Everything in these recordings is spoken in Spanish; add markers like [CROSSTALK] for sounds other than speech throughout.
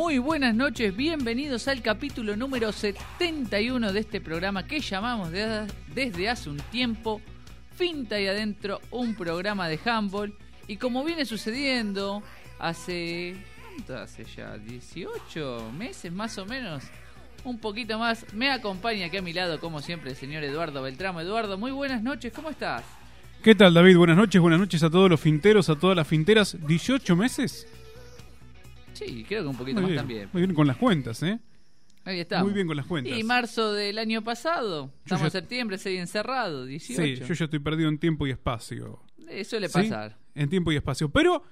Muy buenas noches, bienvenidos al capítulo número 71 de este programa que llamamos de- desde hace un tiempo Finta y Adentro, un programa de handball. Y como viene sucediendo hace... ¿Cuánto hace ya? ¿18 meses más o menos? Un poquito más. Me acompaña aquí a mi lado, como siempre, el señor Eduardo Beltramo. Eduardo, muy buenas noches, ¿cómo estás? ¿Qué tal, David? Buenas noches, buenas noches a todos los finteros, a todas las finteras. ¿18 meses? Sí, creo que un poquito Muy más bien, también. muy bien con las cuentas, ¿eh? Ahí estamos. Muy bien con las cuentas. Y marzo del año pasado. Estamos ya- en septiembre, seguí encerrado, 18. Sí, yo ya estoy perdido en tiempo y espacio. Eh, suele ¿Sí? pasar. En tiempo y espacio. Pero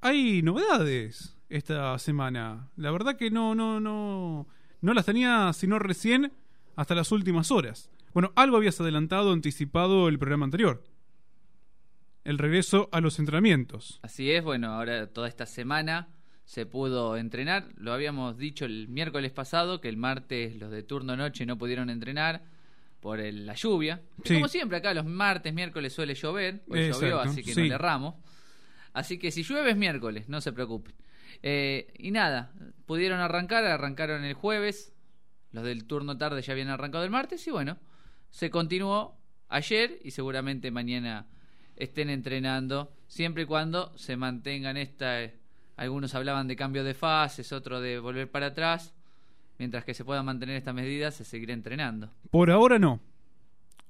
hay novedades esta semana. La verdad que no, no, no. No las tenía sino recién hasta las últimas horas. Bueno, algo habías adelantado, anticipado el programa anterior. El regreso a los entrenamientos. Así es, bueno, ahora toda esta semana se pudo entrenar. Lo habíamos dicho el miércoles pasado, que el martes los de turno noche no pudieron entrenar por el- la lluvia. Sí. Como siempre, acá los martes, miércoles suele llover. Hoy llovió, así que sí. no le erramos. Así que si llueve es miércoles, no se preocupen. Eh, y nada, pudieron arrancar, arrancaron el jueves. Los del turno tarde ya habían arrancado el martes y bueno, se continuó ayer y seguramente mañana estén entrenando, siempre y cuando se mantengan esta... algunos hablaban de cambio de fases, otros de volver para atrás. Mientras que se puedan mantener estas medidas, se seguirá entrenando. Por ahora no.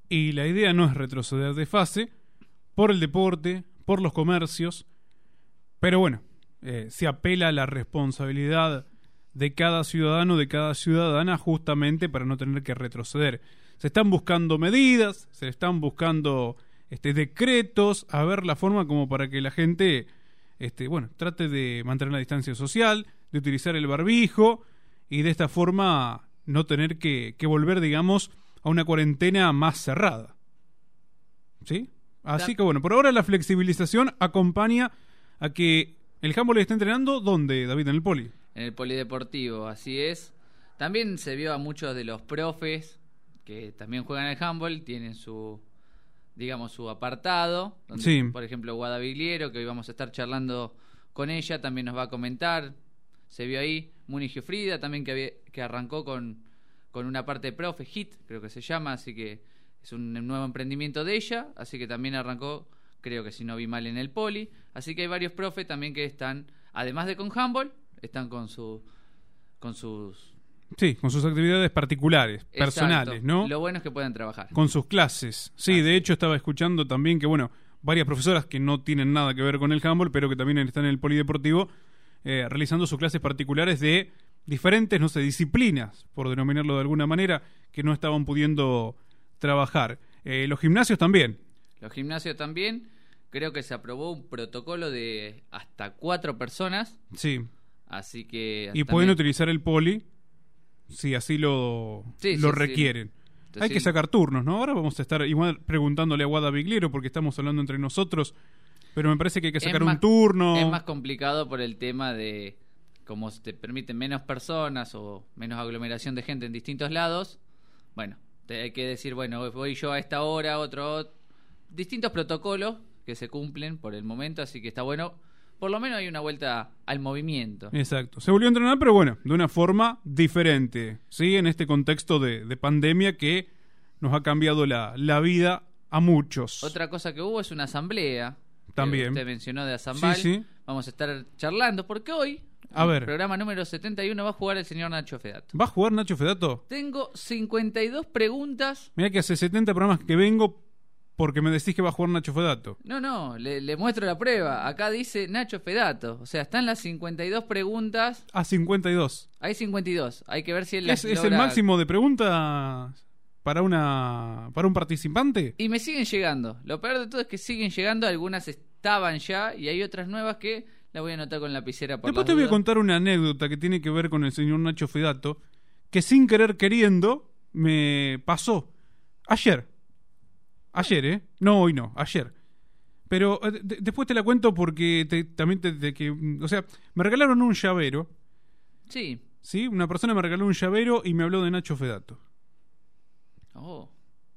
Y la idea no es retroceder de fase por el deporte, por los comercios. Pero bueno, eh, se apela a la responsabilidad de cada ciudadano, de cada ciudadana, justamente para no tener que retroceder. Se están buscando medidas, se están buscando este, decretos, a ver la forma como para que la gente, este, bueno, trate de mantener la distancia social, de utilizar el barbijo y de esta forma no tener que, que volver, digamos, a una cuarentena más cerrada. ¿Sí? Así que bueno, por ahora la flexibilización acompaña a que el handball esté entrenando, ¿dónde, David? En el poli. en el polideportivo, así es. También se vio a muchos de los profes que también juegan al handball, tienen su, digamos, su apartado. Donde, Sí. Por ejemplo, Guada Vigliero, que hoy vamos a estar charlando con ella, también nos va a comentar. Se vio ahí. Muni Frida también que, había- que arrancó con, con una parte de profe, HIT, creo que se llama, así que es un nuevo emprendimiento de ella, así que también arrancó, creo que si no vi mal, en el poli. Así que hay varios profes también que están, además de con handball, están con su con sus Sí, con sus actividades particulares, Exacto. personales, ¿no? Lo bueno es que pueden trabajar. Con sus clases. Sí, de hecho estaba escuchando también que, bueno, varias profesoras que no tienen nada que ver con el handball, pero que también están en el polideportivo, eh, realizando sus clases particulares de diferentes, no sé, disciplinas, por denominarlo de alguna manera, que no estaban pudiendo trabajar. Eh, los gimnasios también. Los gimnasios también. Creo que se aprobó un protocolo de hasta cuatro personas. Sí. Así que. Y pueden utilizar el poli si así lo, Sí, lo sí, sí. requieren. Entonces, Hay que sacar turnos, ¿no? Ahora vamos a estar igual preguntándole a Guada Bigliero porque estamos hablando entre nosotros, pero me parece que hay que sacar más- un turno. Es más complicado por el tema de. Como te permiten menos personas o menos aglomeración de gente en distintos lados. Bueno, te hay que decir, bueno, voy yo a esta hora, otro. Distintos protocolos que se cumplen por el momento, así que está bueno. Por lo menos hay una vuelta al movimiento. Exacto. Se volvió a entrenar, pero bueno, de una forma diferente, ¿sí? En este contexto de, de pandemia que nos ha cambiado la, la vida a muchos. Otra cosa que hubo es una asamblea. También. Usted mencionó de Azambal. Sí, sí. Vamos a estar charlando porque hoy, A en ver. el programa número 71, va a jugar el señor Nacho Fedato. ¿Va a jugar Nacho Fedato? Tengo 52 preguntas. Mira que hace 70 programas que vengo porque me decís que va a jugar Nacho Fedato. No, no, le, le muestro la prueba. Acá dice Nacho Fedato. O sea, están las 52 preguntas. A 52. Hay 52. Hay que ver si él las ¿Es, es el máximo de preguntas para una para un participante? Y me siguen llegando. Lo peor de todo es que siguen llegando. Algunas estaban ya y hay otras nuevas que las voy a anotar con lapicera por Después te voy a contar una anécdota que tiene que ver con el señor Nacho Fedato, que sin querer queriendo me pasó ayer. Ayer, ¿eh? No, hoy no, ayer. Pero eh, de- después te la cuento porque te- también te, te- que, mm, o sea, me regalaron un llavero, Sí. ¿sí? Una persona me regaló un llavero y me habló de Nacho Fedato. Oh.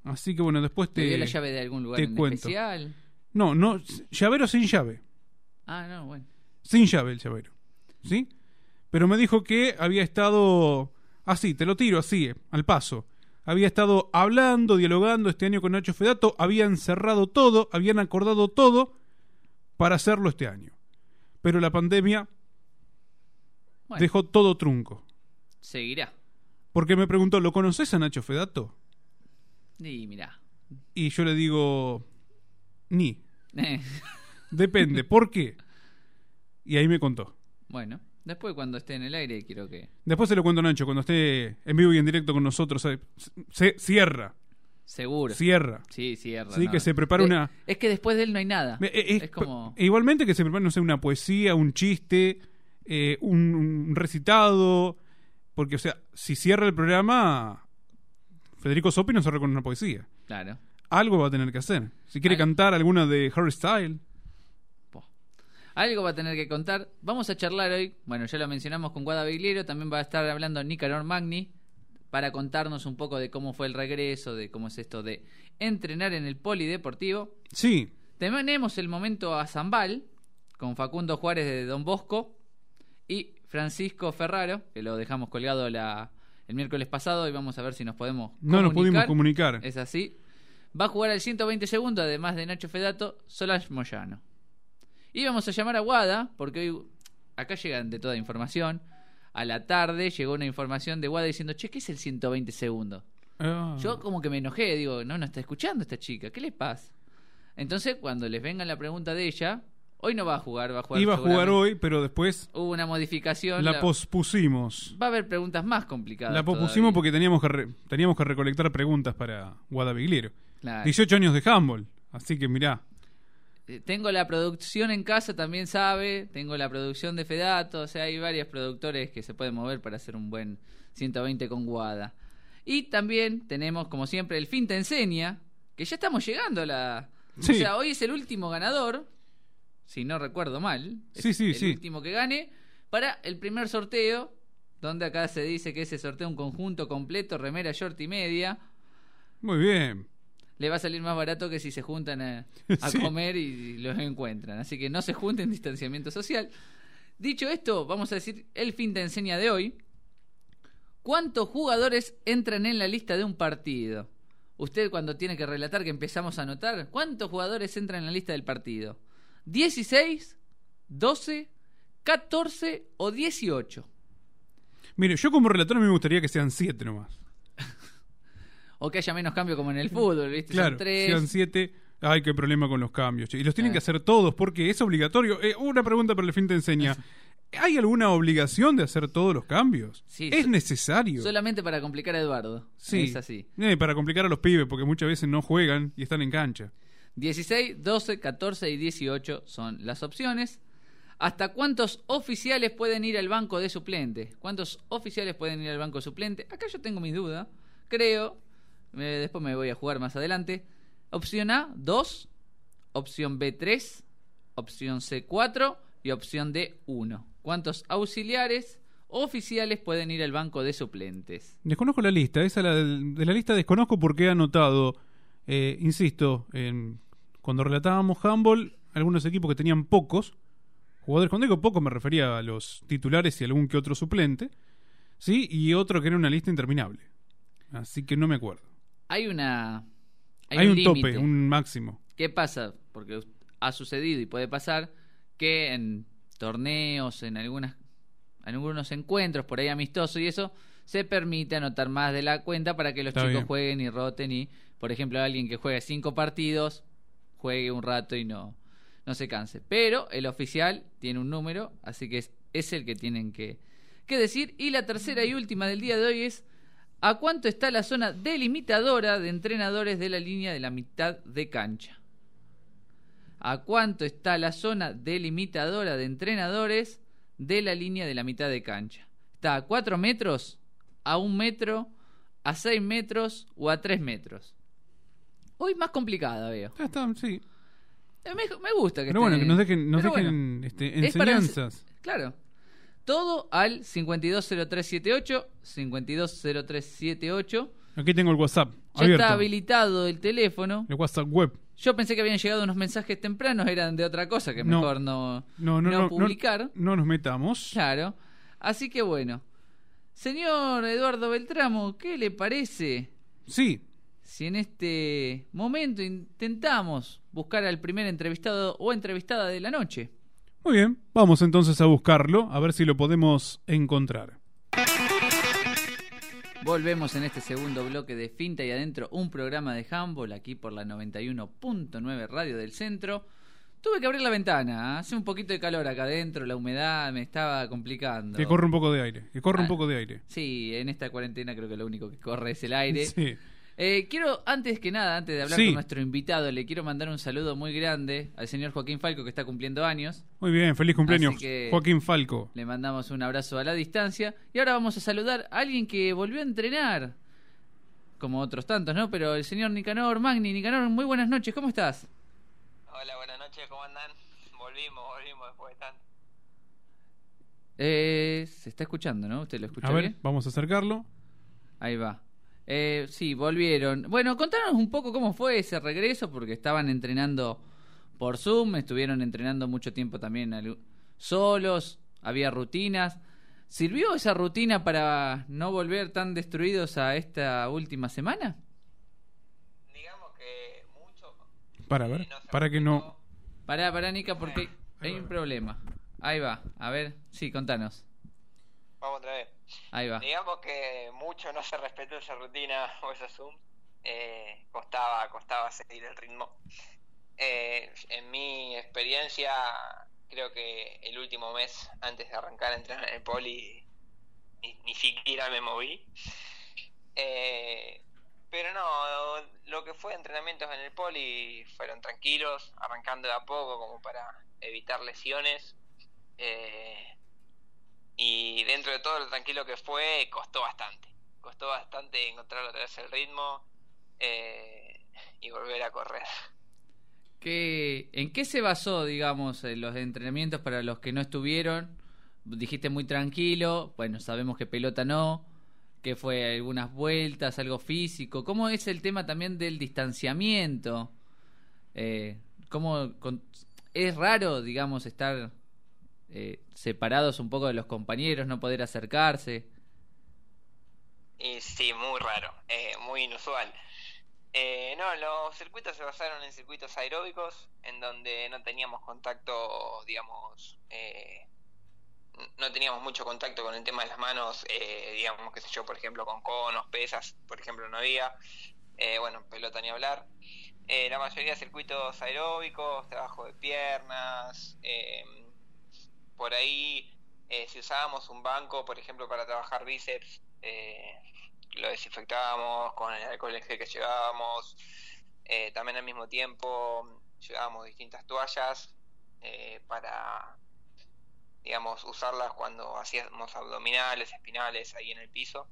Así que bueno, después ¿Te te dio la llave de algún lugar te en cuento. especial? No, no, llavero sin llave. Ah, no, bueno. Sin llave el llavero. ¿Sí? pero me dijo que había estado así, te lo tiro así, eh, al paso. Había estado hablando, dialogando este año con Nacho Fedato, habían cerrado todo, habían acordado todo para hacerlo este año. Pero la pandemia Bueno, dejó todo trunco. seguirá. Porque me preguntó, ¿lo conoces a Nacho Fedato? Y mirá. Y yo le digo, ni. [LAUGHS] Depende, ¿por qué? Y ahí me contó. bueno, después cuando esté en el aire quiero que... Después se lo cuento a Nacho, cuando esté en vivo y en directo con nosotros. eh, Se cierra, Seguro. cierra. Sí, cierra. Sí, no. que se prepare De- una- Es que después de él no hay nada. Eh, eh, es como... e Igualmente que se prepare, no sé, una poesía, un chiste, eh, un, un recitado. Porque, o sea, si cierra el programa, Federico Sopi nos cerró con una poesía. Claro. Algo va a tener que hacer. Si quiere Al- cantar alguna de Harry Style. Algo va a tener que contar. Vamos a charlar hoy. Bueno, ya lo mencionamos con Guada. También va a estar hablando Nicanor Magni para contarnos un poco de cómo fue el regreso, de cómo es esto de entrenar en el polideportivo. Sí, Tenemos el momento a Zambal con Facundo Juárez de Don Bosco y Francisco Ferraro, que lo dejamos colgado la, el miércoles pasado y vamos a ver si nos podemos no nos pudimos comunicar. comunicar. Es así. Va a jugar al 120 segundos, además de Nacho Fedato, Solange Moyano. Y vamos a llamar a Wada, porque hoy acá llegan de toda información. A la tarde llegó una información de Wada diciendo, che, ¿qué es el 120 segundos? Ah. Yo como que me enojé, digo, no, no está escuchando esta chica, ¿qué le pasa? Entonces, cuando les venga la pregunta de ella, hoy no va a jugar, va a jugar Iba a jugar hoy, pero después Hubo una modificación. la la- pospusimos. Va a haber preguntas más complicadas. La pospusimos todavía. porque teníamos que, re- teníamos que recolectar preguntas para Guadavigliero. Claro. 18 años de handball. Así que mirá. Eh, Tengo la producción en casa, también sabe. Tengo la producción de Fedato. O sea, hay varios productores que se pueden mover para hacer un buen 120 con Guada. Y también tenemos, como siempre, el fin te enseña. Que ya estamos llegando a la. Sí. O sea, hoy es el último ganador. Si no recuerdo mal. Sí, sí, el sí. último que gane. Para el primer sorteo. Donde acá se dice que ese sorteo un conjunto completo, remera, short y media. Muy bien. Le va a salir más barato que si se juntan a, [LAUGHS] a Sí. comer y los encuentran. Así que no se junten distanciamiento social. Dicho esto, vamos a decir el fin de enseña de hoy. ¿Cuántos jugadores entran en la lista de un partido? Usted cuando tiene que relatar que empezamos a anotar, ¿cuántos jugadores entran en la lista del partido? ¿16? ¿12? ¿14 o 18? Mire, yo como relator a mí me gustaría que sean 7 nomás. O que haya menos cambio como en el fútbol, ¿viste? Claro, Son tres. sean 7. Ay, qué problema con los cambios. che. Y los tienen que hacer todos porque es obligatorio. Eh, una pregunta para el fin te enseña. ¿Hay alguna obligación de hacer todos los cambios? Sí, es so- necesario. Solamente para complicar a Eduardo. Sí. Es así. Eh, para complicar a los pibes, porque muchas veces no juegan y están en cancha. 16, 12, 14 y 18 son las opciones. ¿Hasta cuántos oficiales pueden ir al banco de suplente? ¿Cuántos oficiales pueden ir al banco de suplente? Acá yo tengo mi duda. Creo. Eh, después me voy a jugar más adelante. Opción A, 2. Opción B, 3. Opción C, 4. Y opción D, 1. ¿Cuántos auxiliares oficiales pueden ir al banco de suplentes? Desconozco la lista. Esa la de la lista desconozco porque he anotado, eh, insisto, en, cuando relatábamos handball, algunos equipos que tenían pocos jugadores. Cuando digo poco me refería a los titulares y algún que otro suplente. ¿Sí? Y otro que era una lista interminable. Así que no me acuerdo. Hay una. Hay, un, tope, un máximo. ¿Qué pasa? Porque ha sucedido y puede pasar que en torneos, en algunas, en algunos encuentros por ahí amistosos y eso, se permite anotar más de la cuenta para que los Está chicos bien. jueguen y roten y, por ejemplo, alguien que juegue cinco partidos, juegue un rato y no, no se canse. Pero el oficial tiene un número, así que es, es el que tienen que, que decir. Y la tercera y última del día de hoy es ¿A cuánto está la zona delimitadora de entrenadores de la línea de la mitad de cancha? ¿A cuánto está la zona delimitadora de entrenadores de la línea de la mitad de cancha? ¿Está a 4 metros? ¿A 1 metro? ¿A 6 metros? ¿O a 3 metros? Hoy más complicada veo. Ya está, sí. Eh, Me, me gusta que Pero bueno, esté- que nos dejen, nos dejen bueno. este, ens- enseñanzas. Claro. Todo al 520378, 520378. Aquí tengo el WhatsApp Ya abierto. está habilitado el teléfono. El WhatsApp web. Yo pensé que habían llegado unos mensajes tempranos, eran de otra cosa que No. mejor no, No, no, no, no, publicar. no nos metamos. Claro. Así que bueno. Señor Eduardo Beltramo, ¿qué le parece Sí, si en este momento intentamos buscar al primer entrevistado o entrevistada de la noche? Muy bien. Vamos entonces a buscarlo, a ver si lo podemos encontrar. Volvemos en este segundo bloque de Finta y Adentro, un programa de handball aquí por la 91.9 Radio del Centro. Tuve que abrir la ventana, ¿eh? hace un poquito de calor acá adentro, la humedad me estaba complicando. Que corre un poco de aire, que corre un Ah. poco de aire. Sí, en esta cuarentena creo que lo único que corre es el aire. [LAUGHS] Sí. Eh, quiero, antes que nada, antes de hablar Sí. con nuestro invitado, le quiero mandar un saludo muy grande al señor Joaquín Falco que está cumpliendo años. Muy bien, feliz cumpleaños, Así que- Joaquín Falco. Le mandamos un abrazo a la distancia. Y ahora vamos a saludar a alguien que volvió a entrenar. Como otros tantos, ¿no? Pero el señor Nicanor Magni. Nicanor, muy buenas noches, ¿cómo estás? Hola, buenas noches, ¿cómo andan? Volvimos, volvimos después de tanto. Eh, se está escuchando, ¿no? ¿Usted lo escucha A ver, bien? vamos a acercarlo. Ahí va. Eh, sí, volvieron. Bueno, contanos un poco cómo fue ese regreso, porque estaban entrenando por Zoom, estuvieron entrenando mucho tiempo también solos, había rutinas. ¿Sirvió esa rutina para no volver tan destruidos a esta última semana? Digamos que mucho. Para eh, ver, no para que no. Pará, pará, Nica, porque hay un problema. Ahí va, a ver, sí, contanos. Vamos otra vez. Ahí va. Digamos que mucho no se respetó esa rutina [LAUGHS] o esa Zoom. Eh, costaba, costaba seguir el ritmo. Eh, en mi experiencia, creo que el último mes antes de arrancar a entrenar en el poli, ni, ni siquiera me moví. Eh, pero no, lo que fue entrenamientos en el poli fueron tranquilos, arrancando de a poco como para evitar lesiones. Eh, y dentro de todo lo tranquilo que fue, costó bastante. Costó bastante encontrar otra vez el ritmo eh, y volver a correr. ¿Qué, ¿En qué se basó, digamos, en los entrenamientos para los que no estuvieron? Dijiste muy tranquilo, bueno, sabemos que pelota no, que fue algunas vueltas, algo físico. ¿Cómo es el tema también del distanciamiento? Eh, ¿cómo es raro, digamos, estar eh, separados un poco de los compañeros, no poder acercarse? Y sí, muy raro, eh, muy inusual. Eh, no, los circuitos se basaron en circuitos aeróbicos, en donde no teníamos contacto, digamos, eh, no teníamos mucho contacto con el tema de las manos, eh, digamos, qué sé yo, por ejemplo, con conos, pesas, por ejemplo, no había. Bueno, pelota ni hablar. La mayoría de circuitos aeróbicos, trabajo de piernas, eh, por ahí, eh, si usábamos un banco, por ejemplo, para trabajar bíceps, eh, lo desinfectábamos con el alcohol en gel que llevábamos. Eh, también al mismo tiempo llevábamos distintas toallas para, digamos, usarlas cuando hacíamos abdominales, espinales ahí en el piso.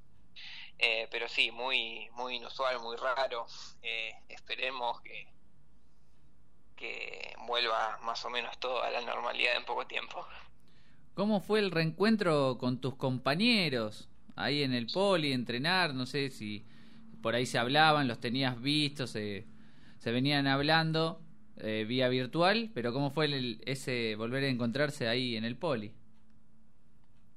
Pero sí, muy, muy inusual, muy raro. Esperemos que, que vuelva más o menos todo a la normalidad en poco tiempo. ¿Cómo fue el reencuentro con tus compañeros ahí en el poli, entrenar? No sé si por ahí se hablaban, los tenías vistos, se, se venían hablando eh, vía virtual, pero ¿cómo fue el- ese volver a encontrarse ahí en el poli?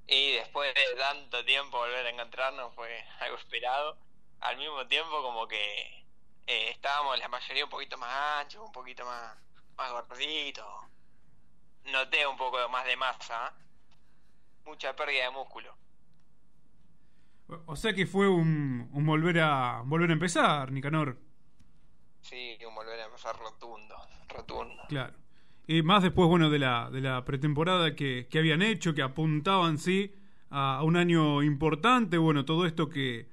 Y después de tanto tiempo volver a encontrarnos fue [LAUGHS] algo esperado. Al mismo tiempo como que eh, estábamos la mayoría un poquito más anchos, un poquito más, más gorditos. Noté un poco más de masa, ¿eh? Mucha pérdida de músculo. O sea que fue un, un volver a volver a empezar, Nicanor. Sí, un volver a empezar rotundo, rotundo. Claro. Y más después, bueno, de la, de la pretemporada que, que habían hecho, que apuntaban, sí, a, a un año importante, bueno, todo esto que,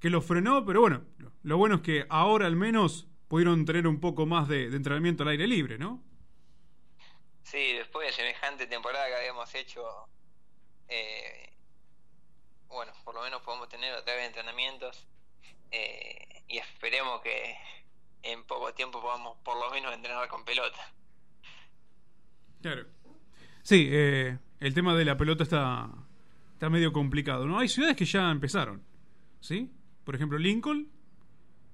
que los frenó, pero bueno, lo, lo bueno es que ahora al menos pudieron tener un poco más de, de entrenamiento al aire libre, ¿no? Sí, después de semejante temporada que habíamos hecho, eh, bueno, por lo menos podemos tener otra vez entrenamientos eh, y esperemos que en poco tiempo podamos por lo menos entrenar con pelota. Claro. Sí, eh, el tema de la pelota está, está medio complicado, ¿no? Hay ciudades que ya empezaron, ¿sí? Por ejemplo, Lincoln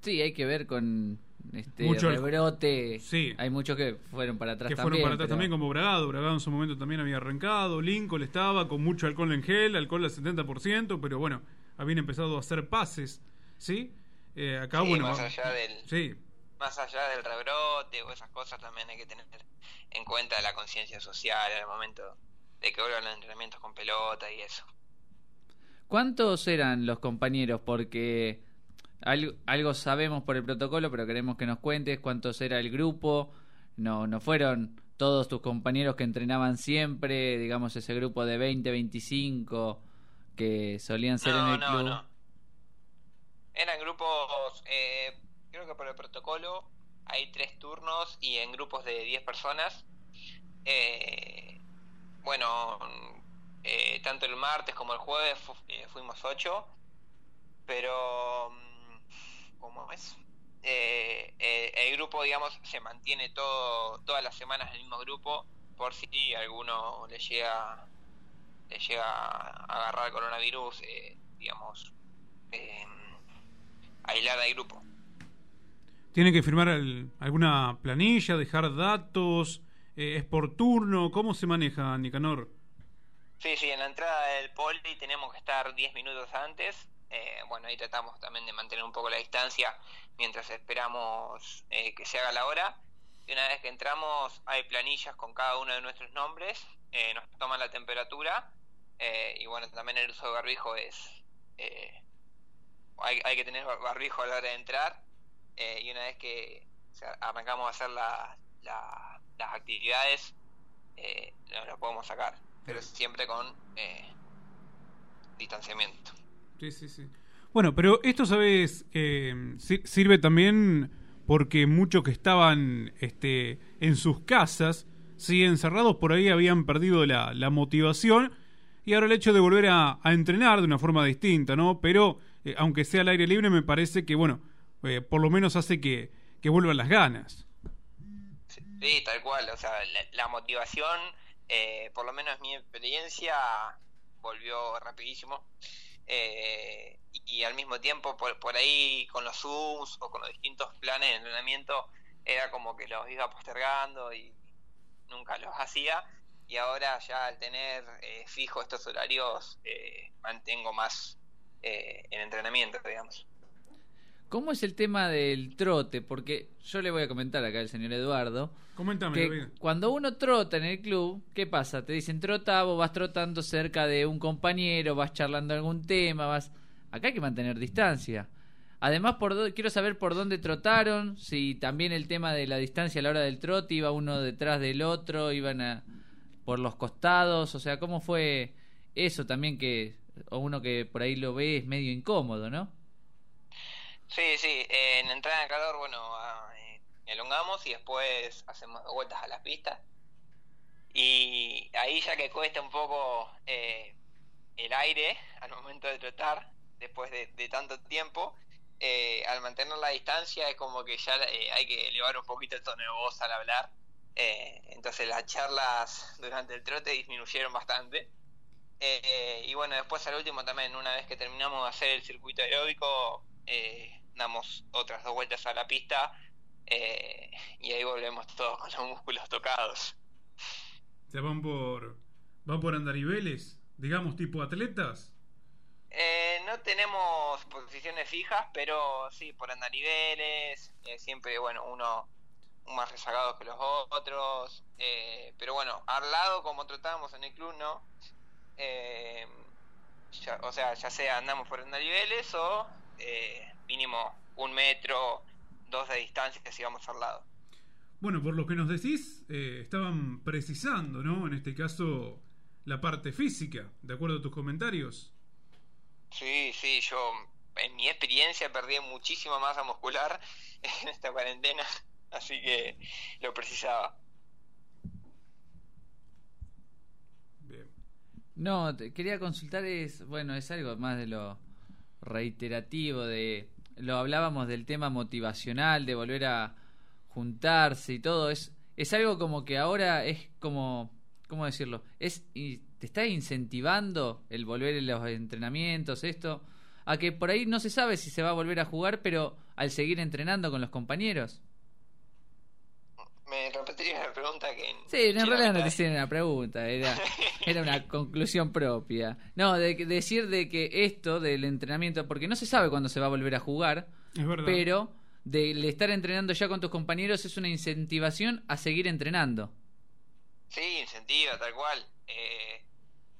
Sí, hay que ver con este Mucho el- rebrote. Sí. Hay muchos que fueron para atrás que también. fueron para atrás pero- también como Bragado. Bragado en su momento también había arrancado. Lincoln estaba con mucho alcohol en gel, alcohol al 70%, pero bueno, habían empezado a hacer pases, ¿sí? Eh, acá, Sí, bueno, más allá del sí, más allá del rebrote o esas cosas también hay que tener en cuenta la conciencia social al momento de que vuelvan los entrenamientos con pelota y eso. ¿Cuántos eran los compañeros? Porque algo, algo sabemos por el protocolo, pero queremos que nos cuentes cuántos era el grupo. No, no fueron todos tus compañeros que entrenaban siempre, digamos ese grupo de 20, 25 que solían ser en el no, club. no. Eran grupos, eh, creo que por el protocolo hay tres turnos y en grupos de 10 personas. Eh, bueno, eh, tanto el martes como el jueves fu- eh, fuimos 8, pero ¿cómo es? Eh, eh, el grupo, digamos, se mantiene todo todas las semanas el mismo grupo por si alguno le llega le llega a agarrar coronavirus, eh, digamos, eh, aislar al grupo. tienen que firmar el- alguna planilla, dejar datos, es por turno, ¿cómo se maneja, Nicanor? Sí, sí, en la entrada del poli tenemos que estar 10 minutos antes. Eh, bueno, ahí tratamos también de mantener un poco la distancia mientras esperamos eh, que se haga la hora. Y una vez que entramos, hay planillas con cada uno de nuestros nombres, eh, nos toman la temperatura eh, y bueno, también el uso de barbijo es... eh, hay, hay que tener bar- barbijo a la hora de entrar y una vez que o sea, arrancamos a hacer la- la- las actividades, nos lo podemos sacar, pero siempre con eh, distanciamiento. Sí, sí, sí. Bueno, pero esto, ¿sabes? Eh, si- sirve también porque muchos que estaban este, en sus casas, sí, encerrados, por ahí habían perdido la, motivación y ahora el hecho de volver a, entrenar de una forma distinta, ¿no? Pero, eh, aunque sea al aire libre, me parece que, bueno, eh, por lo menos hace que, vuelvan las ganas. Sí, sí, tal cual, o sea, la, la motivación, eh, por lo menos mi experiencia, volvió rapidísimo. Eh, y, al mismo tiempo, por, por ahí con los Zooms o con los distintos planes de entrenamiento, era como que los iba postergando y nunca los hacía. Y ahora ya al tener eh, fijo estos horarios, eh, mantengo más eh, el entrenamiento, digamos. ¿Cómo es el tema del trote? Porque yo le voy a comentar acá al señor Eduardo Coméntame, que cuando uno trota en el club, ¿qué pasa? Te dicen trota, vos vas trotando cerca de un compañero, vas charlando algún tema, vas... Acá hay que mantener distancia. Además, por quiero saber por dónde trotaron, si también el tema de la distancia a la hora del trote, iba uno detrás del otro, iban a, por los costados, o sea, ¿cómo fue eso también que o uno que por ahí lo ve es medio incómodo, ¿no? Sí, sí, en entrada en calor, bueno, ah, eh, elongamos y después hacemos vueltas a las pistas. Y ahí ya que cuesta un poco eh, el aire al momento de trotar, después de, tanto tiempo, eh, al mantener la distancia es como que ya eh, hay que elevar un poquito el tono de voz al hablar. Entonces las charlas durante el trote disminuyeron bastante. Y bueno, después al último también, una vez que terminamos de hacer el circuito aeróbico, eh, damos otras dos vueltas a la pista eh, y ahí volvemos todos con los músculos tocados. ¿Se van por, van por andariveles? Digamos, tipo atletas. Eh, no tenemos posiciones fijas, pero sí, por andariveles, eh, siempre, bueno, uno más rezagado que los otros, eh, pero bueno, al lado, como tratábamos en el club, no. Eh, ya- o sea, ya sea andamos por andariveles o eh, mínimo un metro, dos de distancia si vamos al lado. Bueno, por lo que nos decís, eh, estaban precisando, ¿no? En este caso, la parte física, de acuerdo a tus comentarios. Sí, sí, yo en mi experiencia perdí muchísima masa muscular [LAUGHS] en esta cuarentena, así que lo precisaba. Bien. No, te quería consultar es, bueno, es algo más de lo reiterativo de lo hablábamos del tema motivacional de volver a juntarse y todo es es algo como que ahora es como cómo decirlo es y te está incentivando el volver a los entrenamientos esto a que por ahí no se sabe si se va a volver a jugar, pero al seguir entrenando con los compañeros. Me repetiría la pregunta que... Sí, en realidad no te hicieron una pregunta, era, [LAUGHS] era una conclusión propia. No, de, decir de que esto del entrenamiento, porque no se sabe cuándo se va a volver a jugar, pero de estar entrenando ya con tus compañeros es una incentivación a seguir entrenando. Sí, incentiva, tal cual. Eh,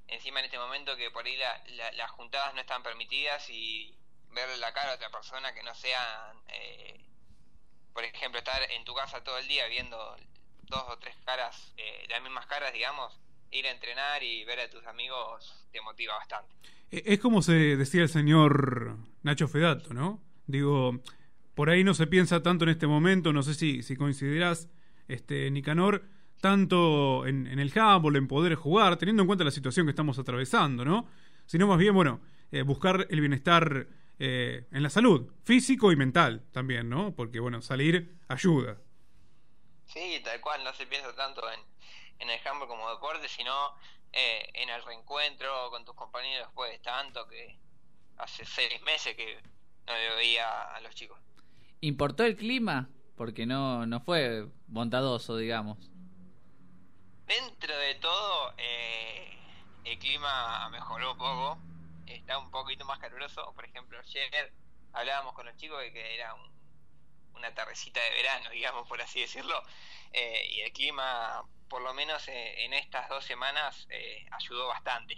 encima en este momento que por ahí las juntadas no están permitidas y verle la cara a otra persona que no sean, eh, por ejemplo, estar en tu casa todo el día viendo dos o tres caras, eh, las mismas caras, digamos, ir a entrenar y ver a tus amigos te motiva bastante. E, es como se decía el señor Nacho Fedato, ¿no? Digo, por ahí no se piensa tanto en este momento, no sé si, si coincidirás, este, Nicanor, tanto en, el handball, en poder jugar, teniendo en cuenta la situación que estamos atravesando, ¿no? Sino más bien, bueno, eh, buscar el bienestar eh, en la salud, físico y mental también, ¿no? Porque, bueno, salir ayuda. Sí, tal cual, no se piensa tanto en, en el handball como deporte, sino eh, en el reencuentro con tus compañeros después de tanto que hace seis meses que no veía a los chicos. ¿Importó el clima? Porque no, no fue bondadoso, digamos. Dentro de todo, eh, el clima mejoró poco. Está un poquito más caluroso. Por ejemplo, ayer hablábamos con los chicos de que era una tardecita de verano, [LAUGHS] digamos, por así decirlo. Eh, y el clima, por lo menos eh, en estas dos semanas, ayudó bastante.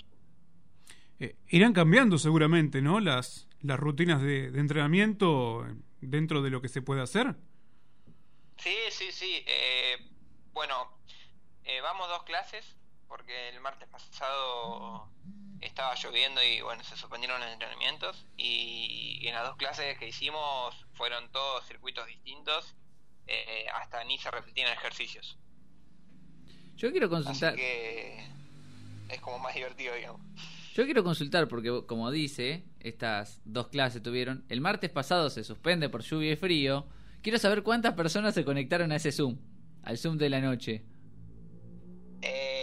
irán cambiando seguramente, ¿no? Las, las rutinas de, de, entrenamiento dentro de lo que se puede hacer. Sí, sí, sí. bueno, eh, vamos dos clases, porque el martes pasado estaba lloviendo y bueno, se suspendieron los entrenamientos. Y, en las dos clases que hicimos fueron todos circuitos distintos, eh, hasta ni se repetían ejercicios. Yo quiero consultar. que es como más divertido, digamos. Yo quiero consultar porque, como dice, estas dos clases tuvieron. El martes pasado se suspende por lluvia y frío. Quiero saber cuántas personas se conectaron a ese Zoom, al Zoom de la noche. Eh,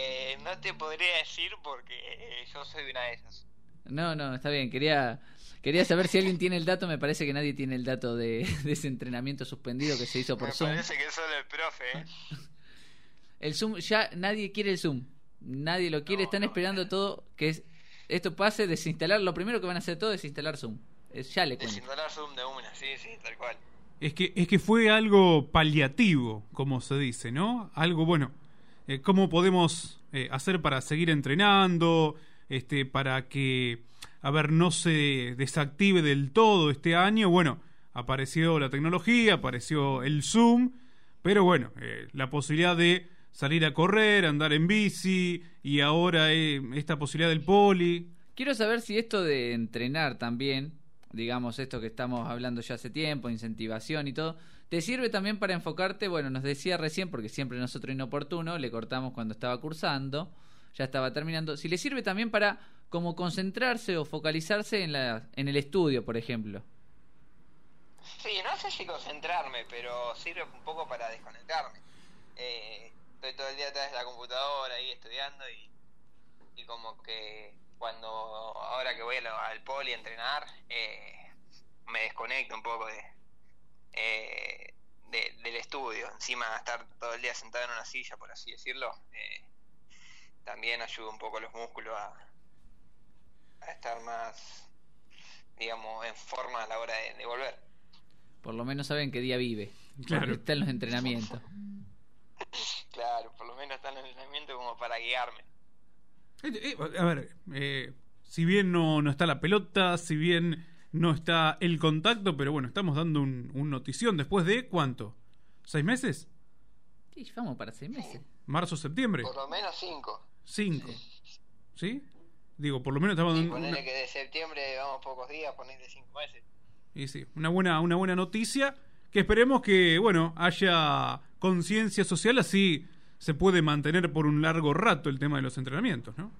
no te podría decir porque eh, yo soy una de esas. No, no, está bien. Quería quería saber si alguien tiene el dato. Me parece que nadie tiene el dato de, [LAUGHS] ese entrenamiento suspendido que se hizo por Zoom. Me parece que solo el profe. ¿eh? [LAUGHS] el Zoom, ya nadie quiere el Zoom. Nadie lo quiere. Están esperando todo que es, esto pase, desinstalar. Lo primero que van a hacer todo es instalar Zoom. ya le cuento. Desinstalar Zoom de una, sí, sí, tal cual. Es que, es que fue algo paliativo, como se dice, ¿no? Algo, bueno, eh, cómo podemos eh, hacer para seguir entrenando, este, para que, a ver, no se desactive del todo este año. Bueno, apareció la tecnología, apareció el Zoom, pero bueno, eh, la posibilidad de salir a correr, andar en bici y ahora esta posibilidad del poli. Quiero saber si esto de entrenar también, digamos esto que estamos hablando ya hace tiempo, incentivación y todo, te sirve también para enfocarte, bueno, nos decía recién, porque siempre nosotros inoportuno, le cortamos cuando estaba cursando, ya estaba terminando, si le sirve también para como concentrarse o focalizarse en, la, en el estudio, por ejemplo. Sí, no sé si concentrarme, pero sirve un poco para desconectarme. Eh, estoy todo el día atrás de la computadora ahí estudiando y, y como que cuando ahora que voy al, poli a entrenar, eh, me desconecto un poco de, eh, del estudio. Encima estar todo el día sentado en una silla, por así decirlo, eh, también ayuda un poco a los músculos a, estar más, digamos, en forma a la hora de, volver. Por lo menos saben qué día vive. Claro. Está en los entrenamientos. [LAUGHS] claro, por lo menos está en los entrenamientos como para guiarme. Eh, a ver, si bien no, no está la pelota, si bien no está el contacto, pero bueno, estamos dando un, notición después de cuánto? ¿Seis meses? Sí, vamos para seis meses. ¿Marzo, septiembre? Por lo menos cinco. Cinco. ¿Sí? Digo, por lo menos estamos dando. Ponele que de septiembre vamos pocos días, ponele cinco meses. Y sí, una buena, una buena noticia. Que esperemos que, bueno, haya conciencia social, así se puede mantener por un largo rato el tema de los entrenamientos, ¿no?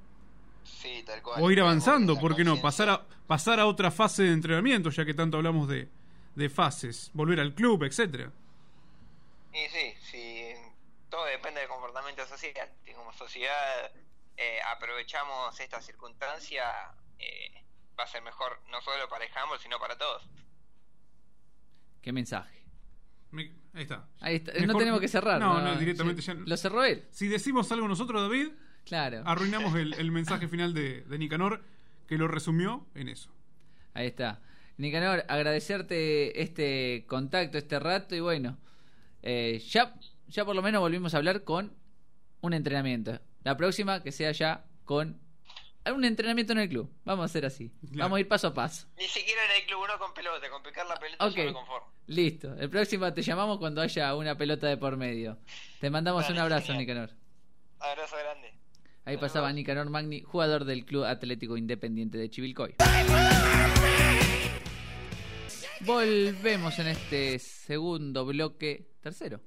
O ir avanzando, ¿por qué no? Pasar a, pasar a otra fase de entrenamiento, ya que tanto hablamos de, de fases. Volver al club, etcétera. Y sí, sí, todo depende del comportamiento social. Como sociedad eh, aprovechamos esta circunstancia, eh, va a ser mejor no solo para el handball, sino para todos. ¿Qué mensaje? Me- Ahí está. Ahí está. No tenemos que cerrar. No, no, directamente Sí. ya- Lo cerró él. Si decimos algo nosotros, David, Claro. arruinamos el, el mensaje final de, de Nicanor, que lo resumió en eso. Ahí está. Nicanor, agradecerte este contacto, este rato y bueno, eh, ya, ya por lo menos volvimos a hablar con un entrenamiento. La próxima que sea ya con un entrenamiento en el club. Vamos a hacer así. Claro. Vamos a ir paso a paso. Ni siquiera en el club uno con pelota, con picar la pelota Ok. yo me conformo. Listo. El próximo te llamamos cuando haya una pelota de por medio. Te mandamos un abrazo, genial. Nicanor. Abrazo grande. Ahí pasaba. Nicanor Magni, jugador del Club Atlético Independiente de Chivilcoy. Volvemos en este segundo bloque. Tercero.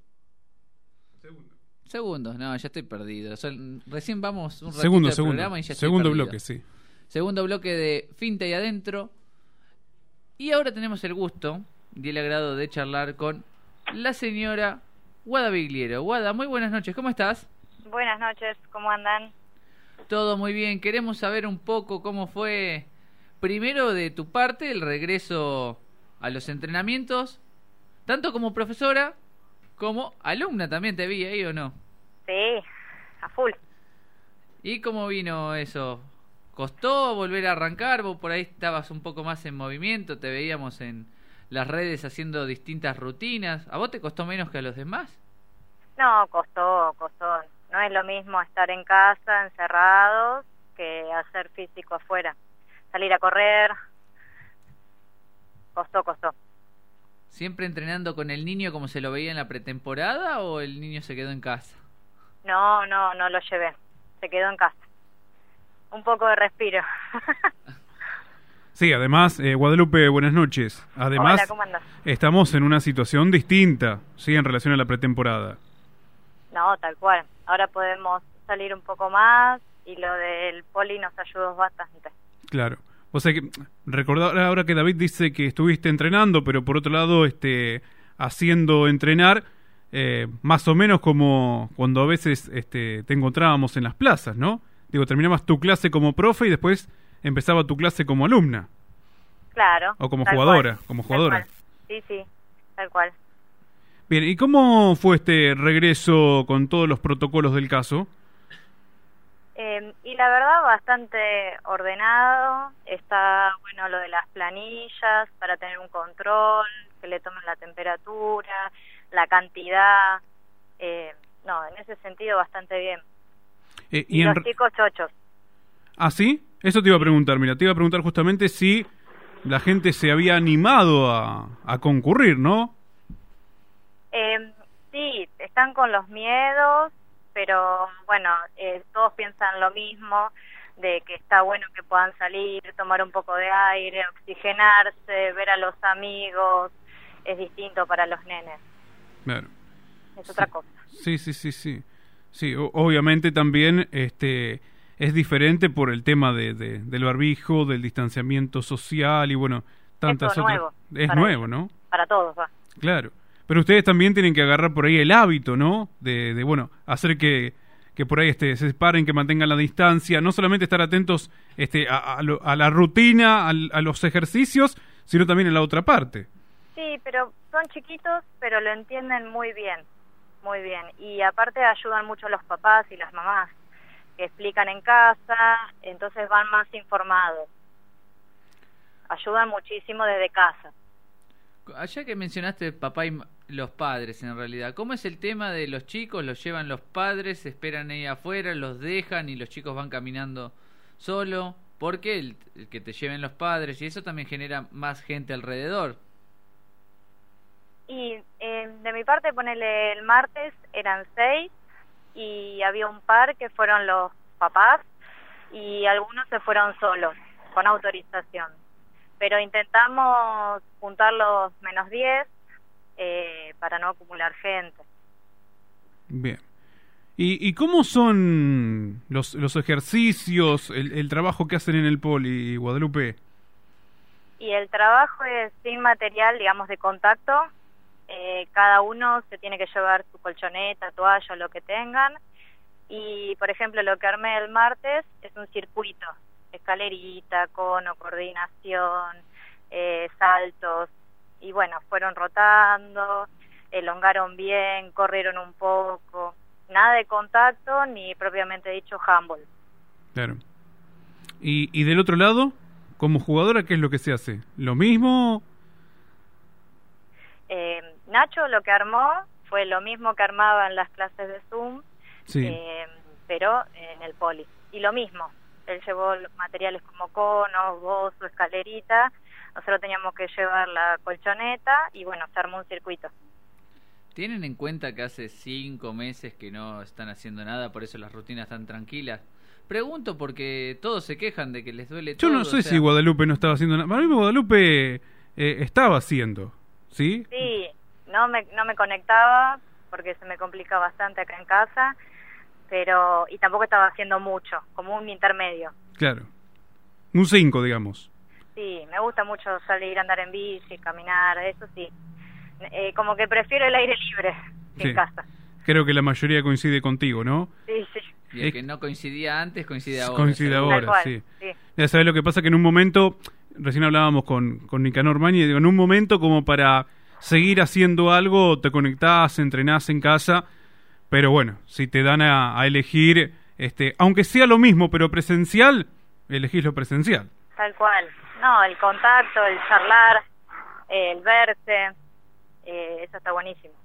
Segundo. Segundo, no, ya estoy perdido. Son- recién vamos un ratito Segundo, del segundo. programa y ya estoy Segundo perdido. bloque, sí. Segundo bloque de Finta y Adentro. Y ahora tenemos el gusto y el agrado de charlar con la señora Guada Bigliero. Guada, muy buenas noches, ¿cómo estás? Buenas noches, ¿cómo andan? Todo muy bien. Queremos saber un poco cómo fue, primero de tu parte, el regreso a los entrenamientos, tanto como profesora como alumna también te vi ahí o no. Sí, a full. ¿Y cómo vino eso? ¿Costó volver a arrancar? Vos por ahí estabas un poco más en movimiento, te veíamos en las redes haciendo distintas rutinas. ¿A vos te costó menos que a los demás? No, costó, costó. No es lo mismo estar en casa, encerrados, que hacer físico afuera. Salir a correr. Costó, costó. ¿Siempre entrenando con el niño como se lo veía en la pretemporada o el niño se quedó en casa? No, no, no lo llevé. Se quedó en casa. Un poco de respiro. [LAUGHS] Sí, además, eh, Guadalupe, buenas noches. Además, Hola, ¿cómo andas? estamos en una situación distinta, sí, en relación a la pretemporada. No, tal cual. Ahora podemos salir un poco más y lo del poli nos ayudó bastante. Claro. O sea que recordar ahora que David dice que estuviste entrenando, pero por otro lado, este, haciendo entrenar, eh, más o menos como cuando a veces este, te encontrábamos en las plazas, ¿no? Digo, terminabas tu clase como profe y después empezaba tu clase como alumna. Claro. O como jugadora, cual, como jugadora. Sí, sí, tal cual. Bien, ¿y cómo fue este regreso con todos los protocolos del caso? Eh, y la verdad bastante ordenado, está bueno lo de las planillas para tener un control, que le tomen la temperatura, la cantidad, eh, no, en ese sentido bastante bien. Eh, Y, y en los chicos chochos, ¿Ah, sí? Eso te iba a preguntar, mira, te iba a preguntar justamente si la gente se había animado a, a concurrir, ¿no? Eh, sí, están con los miedos, pero bueno, eh, todos piensan lo mismo, de que está bueno que puedan salir, tomar un poco de aire, oxigenarse, ver a los amigos, es distinto para los nenes, Claro. es otra cosa. Sí, sí, sí, sí. Sí, obviamente también este es diferente por el tema de, de- del barbijo, del distanciamiento social y bueno, tantas todo otras. nuevo es nuevo, ellos. ¿no? Para todos va. Claro. Pero ustedes también tienen que agarrar por ahí el hábito, ¿no? De, de bueno, hacer que, que por ahí este, se separen, que mantengan la distancia, no solamente estar atentos este, a, a lo- a la rutina, al- a los ejercicios, sino también en la otra parte. Sí, pero son chiquitos, pero lo entienden muy bien, muy bien. Y aparte ayudan mucho los papás y las mamás, que explican en casa, entonces van más informados. Ayudan muchísimo desde casa. Allá que mencionaste papá y los padres en realidad, ¿cómo es el tema de los chicos? ¿Los llevan los padres, esperan ahí afuera, los dejan y los chicos van caminando solo? ¿Por qué el, el que te lleven los padres? Y eso también genera más gente alrededor. Y eh, de mi parte, ponele el martes, eran seis y había un par que fueron los papás y algunos se fueron solos, con autorización. Pero intentamos juntar los menos diez eh, para no acumular gente. Bien. ¿Y, y cómo son los, los ejercicios, el, el trabajo que hacen en el poli, Guadalupe? Y el trabajo es sin material, digamos, de contacto. Eh, cada uno se tiene que llevar su colchoneta, toalla, lo que tengan. Y, por ejemplo, lo que armé el martes es un circuito. escalerita, cono, coordinación, eh, saltos, y bueno, fueron rotando, elongaron bien, corrieron un poco, nada de contacto ni propiamente dicho handball. Claro. Y, y del otro lado, como jugadora, ¿qué es lo que se hace? ¿Lo mismo? Eh, Nacho lo que armó fue lo mismo que armaba en las clases de Zoom, Sí. eh, pero en el poli. Y lo mismo, él llevó materiales como conos, bozo, escalerita, nosotros teníamos que llevar la colchoneta y bueno, se armó un circuito. ¿Tienen en cuenta que hace cinco meses que no están haciendo nada, por eso las rutinas están tranquilas? Pregunto porque todos se quejan de que les duele Yo todo. no o sé sea, si Guadalupe no estaba haciendo nada. Para mí Guadalupe eh, estaba haciendo, ¿sí? Sí, no me, no me conectaba porque se me complica bastante acá en casa, pero y tampoco estaba haciendo mucho, como un intermedio. Claro. Un 5, digamos. Sí, me gusta mucho salir a andar en bici, caminar, eso sí. Eh, como que prefiero el aire libre que Sí. en casa. Creo que la mayoría coincide contigo, ¿no? Sí, sí. Y el que no coincidía antes, coincide ahora. Coincide ahora. Cual, sí. sí. Ya sabes lo que pasa que en un momento, recién hablábamos con, con Nicanor Mañi, digo, en un momento como para seguir haciendo algo, te conectás, entrenás en casa, pero bueno, si te dan a, a elegir, este, aunque sea lo mismo, pero presencial, elegís lo presencial. Tal cual. No, el contacto, el charlar, el verse, eh, eso está buenísimo.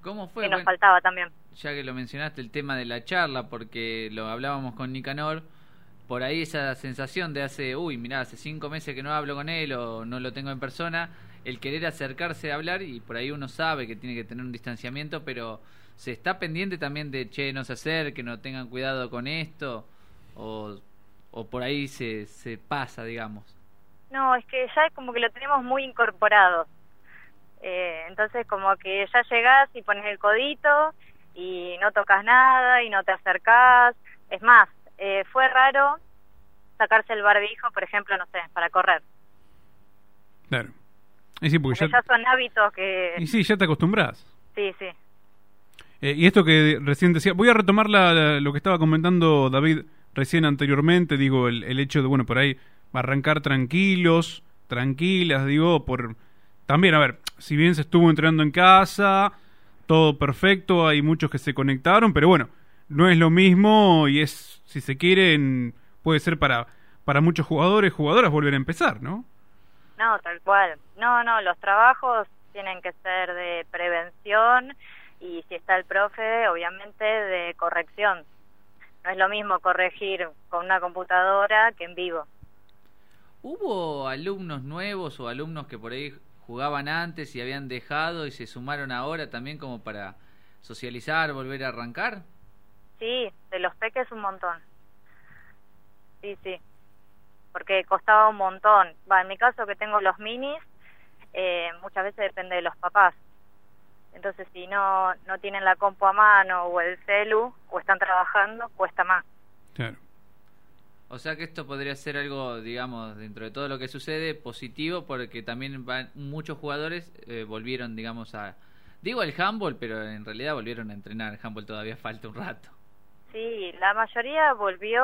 ¿Cómo fue? que nos Bueno, faltaba también. ya que lo mencionaste, el tema de la charla, porque lo hablábamos con Nicanor, por ahí esa sensación de hace, uy, mirá, hace cinco meses que no hablo con él o no lo tengo en persona, el querer acercarse a hablar y por ahí uno sabe que tiene que tener un distanciamiento, pero se está pendiente también de, che, no se acerque, no tengan cuidado con esto, o, o por ahí se, se pasa, digamos. No, es que ya es como que lo tenemos muy incorporado. Eh, entonces como que ya llegás y pones el codito y no tocas nada y no te acercás. Es más, eh, fue raro sacarse el barbijo, por ejemplo, no sé, para correr. Claro. Y sí, porque Porque ya, ya son hábitos que... y sí, ya te acostumbras. Sí, sí. Eh, y esto que recién decía, voy a retomar la- la- lo que estaba comentando David recién anteriormente, digo, el, el hecho de, bueno, por ahí arrancar tranquilos, tranquilas, digo, por... También, a ver, si bien se estuvo entrenando en casa, todo perfecto, hay muchos que se conectaron, pero bueno, no es lo mismo y es, si se quieren, puede ser para, para muchos jugadores, jugadoras volver a empezar, ¿no? No, tal cual. No, no, los trabajos tienen que ser de prevención y si está el profe, obviamente de corrección. No es lo mismo corregir con una computadora que en vivo. ¿Hubo alumnos nuevos o alumnos que por ahí jugaban antes y habían dejado y se sumaron ahora también como para socializar, volver a arrancar? Sí, de los peques un montón. Sí, sí. Porque costaba un montón. Va, en mi caso que tengo los minis, eh, muchas veces depende de los papás. Entonces, si no, no tienen la compu a mano o el celu o están trabajando, cuesta más. Claro. O sea que esto podría ser algo, digamos, dentro de todo lo que sucede, positivo, porque también van, muchos jugadores eh, volvieron, digamos, a... Digo el handball, pero en realidad volvieron a entrenar. El handball todavía falta un rato. Sí, la mayoría volvió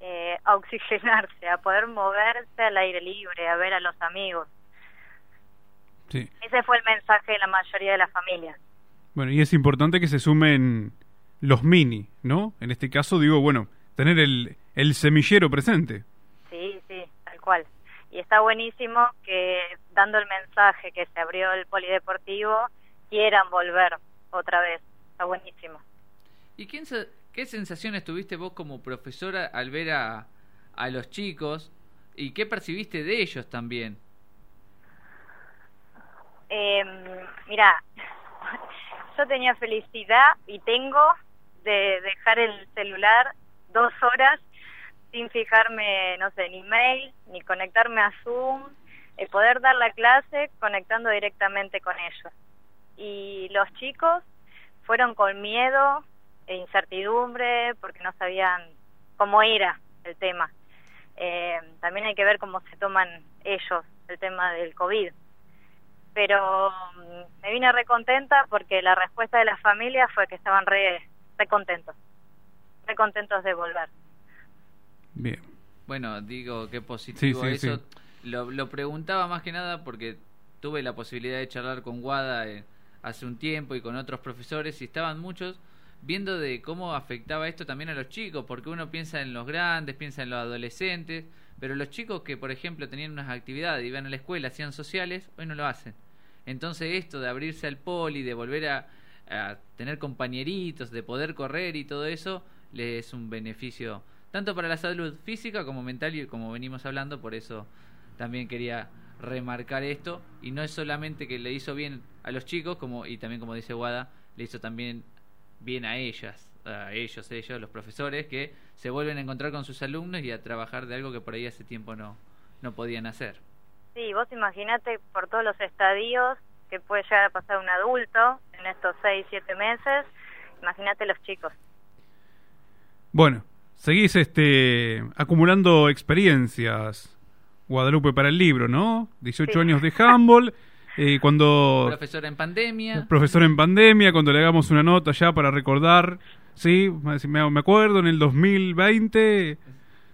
eh, a oxigenarse, a poder moverse al aire libre, a ver a los amigos. Sí. Ese fue el mensaje de la mayoría de las familias. Bueno, y es importante que se sumen los mini, ¿no? En este caso, digo, bueno, tener el, el semillero presente. Sí, sí, tal cual. Y está buenísimo que dando el mensaje que se abrió el polideportivo quieran volver otra vez. Está buenísimo. ¿Y quién se- qué sensaciones tuviste vos como profesora al ver a, a los chicos y qué percibiste de ellos también? Eh, mira, [LAUGHS] yo tenía felicidad y tengo de dejar el celular dos horas sin fijarme, no sé, ni mail, ni conectarme a Zoom, eh, poder dar la clase conectando directamente con ellos. Y los chicos fueron con miedo e incertidumbre porque no sabían cómo era el tema. Eh, también hay que ver cómo se toman ellos el tema del COVID pero mm, me vine recontenta porque la respuesta de las familias fue que estaban re, re contentos, re contentos de volver. Bien. Bueno, digo qué positivo Sí, sí, eso. sí. Lo, lo preguntaba más que nada porque tuve la posibilidad de charlar con Guada eh, hace un tiempo y con otros profesores y estaban muchos viendo de cómo afectaba esto también a los chicos, porque uno piensa en los grandes, piensa en los adolescentes, pero los chicos que, por ejemplo, tenían unas actividades, iban a la escuela, hacían sociales, hoy no lo hacen. Entonces esto de abrirse al poli, de volver a, a tener compañeritos, de poder correr y todo eso, le es un beneficio tanto para la salud física como mental y como venimos hablando, por eso también quería remarcar esto y no es solamente que le hizo bien a los chicos como y también como dice Guada le hizo también bien a ellas a ellos ellos los profesores que se vuelven a encontrar con sus alumnos y a trabajar de algo que por ahí hace tiempo no no podían hacer Sí, vos imaginate por todos los estadios que puede llegar a pasar un adulto en estos seis, siete meses. Imagínate los chicos. Bueno, seguís este acumulando experiencias, Guadalupe, para el libro, ¿no? 18 Sí. años de handball, eh, cuando profesora en pandemia profesor en pandemia, cuando le hagamos una nota ya para recordar, sí, me, me acuerdo en el 2020,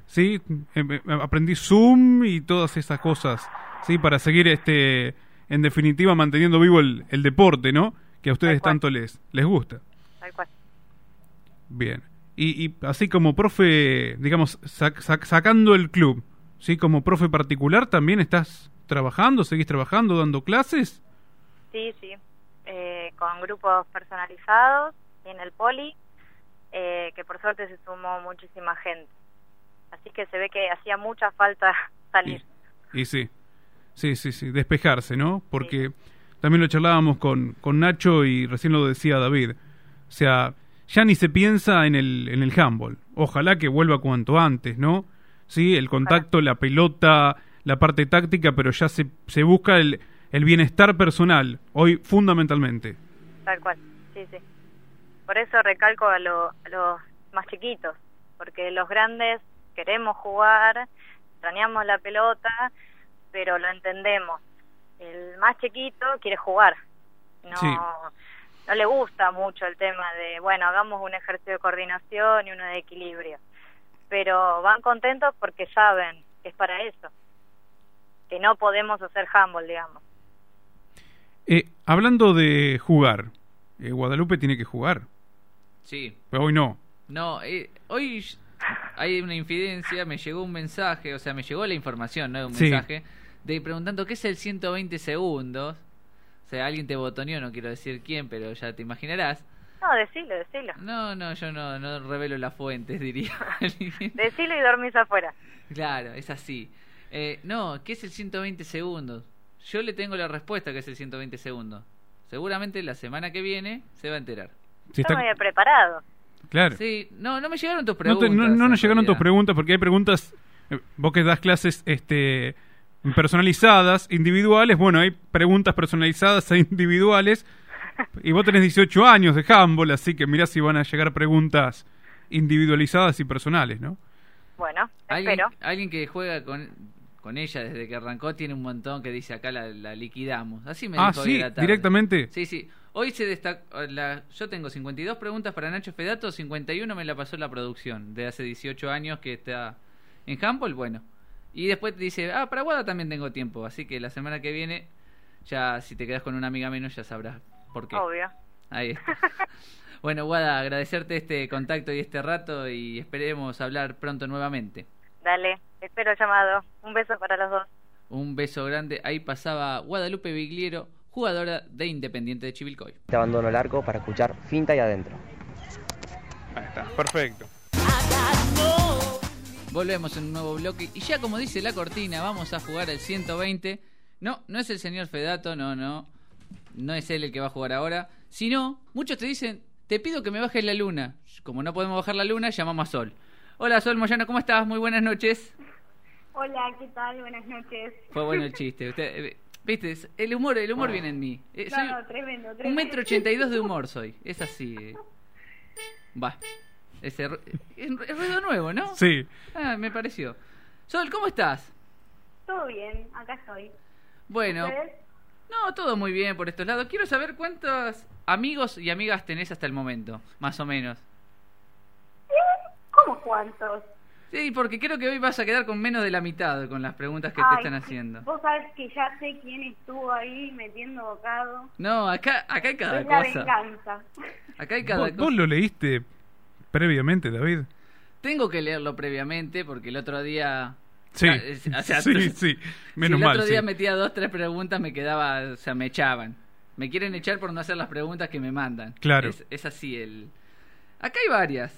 sí, em, aprendí Zoom y todas esas cosas, sí, para seguir este, en definitiva manteniendo vivo el, el deporte, ¿no? Que a ustedes tanto les les gusta. Tal cual. Bien. Y, y así como profe, digamos, sac- sac- sacando el club, ¿sí? Como profe particular, ¿también estás trabajando, seguís trabajando, dando clases? Sí, sí. Eh, con grupos personalizados y en el poli, eh, que por suerte se sumó muchísima gente. Así que se ve que hacía mucha falta [LAUGHS] salir. Y sí, sí, sí, sí, despejarse, ¿no? Porque también lo charlábamos con, con Nacho y recién lo decía David. O sea, ya ni se piensa en el, en el handball. Ojalá que vuelva cuanto antes, ¿no? Sí, el contacto, la pelota, la parte táctica, pero ya se, se busca el, el bienestar personal, hoy fundamentalmente. Tal cual, sí, sí. Por eso recalco a, lo- a los más chiquitos, porque los grandes queremos jugar, extrañamos la pelota, pero lo entendemos. El más chiquito quiere jugar, no, Sí. No le gusta mucho el tema de, bueno, hagamos un ejercicio de coordinación y uno de equilibrio, pero van contentos porque saben que es para eso, que no podemos hacer handball, digamos. Eh, hablando de jugar, eh, Guadalupe tiene que jugar, sí pero hoy no. No, eh, hoy hay una infidencia, me llegó un mensaje, o sea, me llegó la información, no un Sí. mensaje, de preguntando qué es el 120 segundos. O sea, alguien te botoneó, no quiero decir quién, pero ya te imaginarás. No, decilo, decilo. No, no, yo no, no revelo las fuentes, diría. [LAUGHS] Decilo y dormís afuera. claro, es así. Eh, no, ¿qué es el 120 segundos? Yo le tengo la respuesta que es el 120 segundos. Seguramente la semana que viene se va a enterar. Si Yo está- me había preparado. claro. Sí, no, no me llegaron tus No, te- preguntas. no, no nos llegaron tus preguntas porque hay preguntas, eh, vos que das clases este, personalizadas, individuales, bueno, hay preguntas personalizadas e individuales y vos tenés 18 años de handball, así que mirá si van a llegar preguntas individualizadas y personales, ¿no? Bueno, Alguien, espero. alguien que juega con, con ella desde que arrancó tiene un montón que dice acá la, la liquidamos. Así me Ah, dijo hoy sí, la tarde. directamente. Sí, sí. Hoy se destacó. La, yo tengo 52 preguntas para Nacho Fedato, 51 me la pasó la producción de hace 18 años que está en handball. Bueno, y después dice, ah, para Guada también tengo tiempo. Así que la semana que viene, ya si te quedas con una amiga menos, ya sabrás por qué. Obvio. Ahí está. [LAUGHS] Bueno, Guada, agradecerte este contacto y este rato y esperemos hablar pronto nuevamente. Dale, espero llamado. Un beso para los dos. Un beso grande. Ahí pasaba Guadalupe Bigliero, jugadora de Independiente de Chivilcoy. Te abandono el arco para escuchar finta y adentro. Ahí está, perfecto. Volvemos en un nuevo bloque y ya como dice la cortina, vamos a jugar el 120. No, no es el señor Fedato, no, no. No es él el que va a jugar ahora. Sino, muchos te dicen, te pido que me bajes la luna. Como no podemos bajar la luna, llamamos a Sol. Hola Sol Moyano, ¿cómo estás? Muy buenas noches. Hola, ¿qué tal? Buenas noches. Fue bueno el chiste. [LAUGHS] Usted, eh, Viste, el humor, el humor viene en mí. Eh, No, soy no, tremendo, un tremendo. metro ochenta y dos de humor soy. Es así. eh. Va. Ese ru- es ruido nuevo, ¿no? Sí, Ah, me pareció. Sol, ¿cómo estás? Todo bien, acá estoy. Bueno, ¿Ustedes? no, todo muy bien por estos lados. Quiero saber cuántos amigos y amigas tenés hasta el momento, más o menos. ¿Cómo cuántos? Sí, porque creo que hoy vas a quedar con menos de la mitad con las preguntas que te están haciendo. Vos sabés que ya sé quién estuvo ahí metiendo bocado. No, acá, acá hay cada es la cosa. venganza. Acá hay cada ¿Vos, cosa. vos lo leíste previamente, David? Tengo que leerlo previamente porque el otro día. Sí, es- o sea, [LAUGHS] sí, [LAUGHS] sí. si Menos el mal, otro día sí. metía dos, tres preguntas, me quedaba. O sea, me echaban. Me quieren echar por no hacer las preguntas que me mandan. Claro. Es, es así el. Acá hay varias.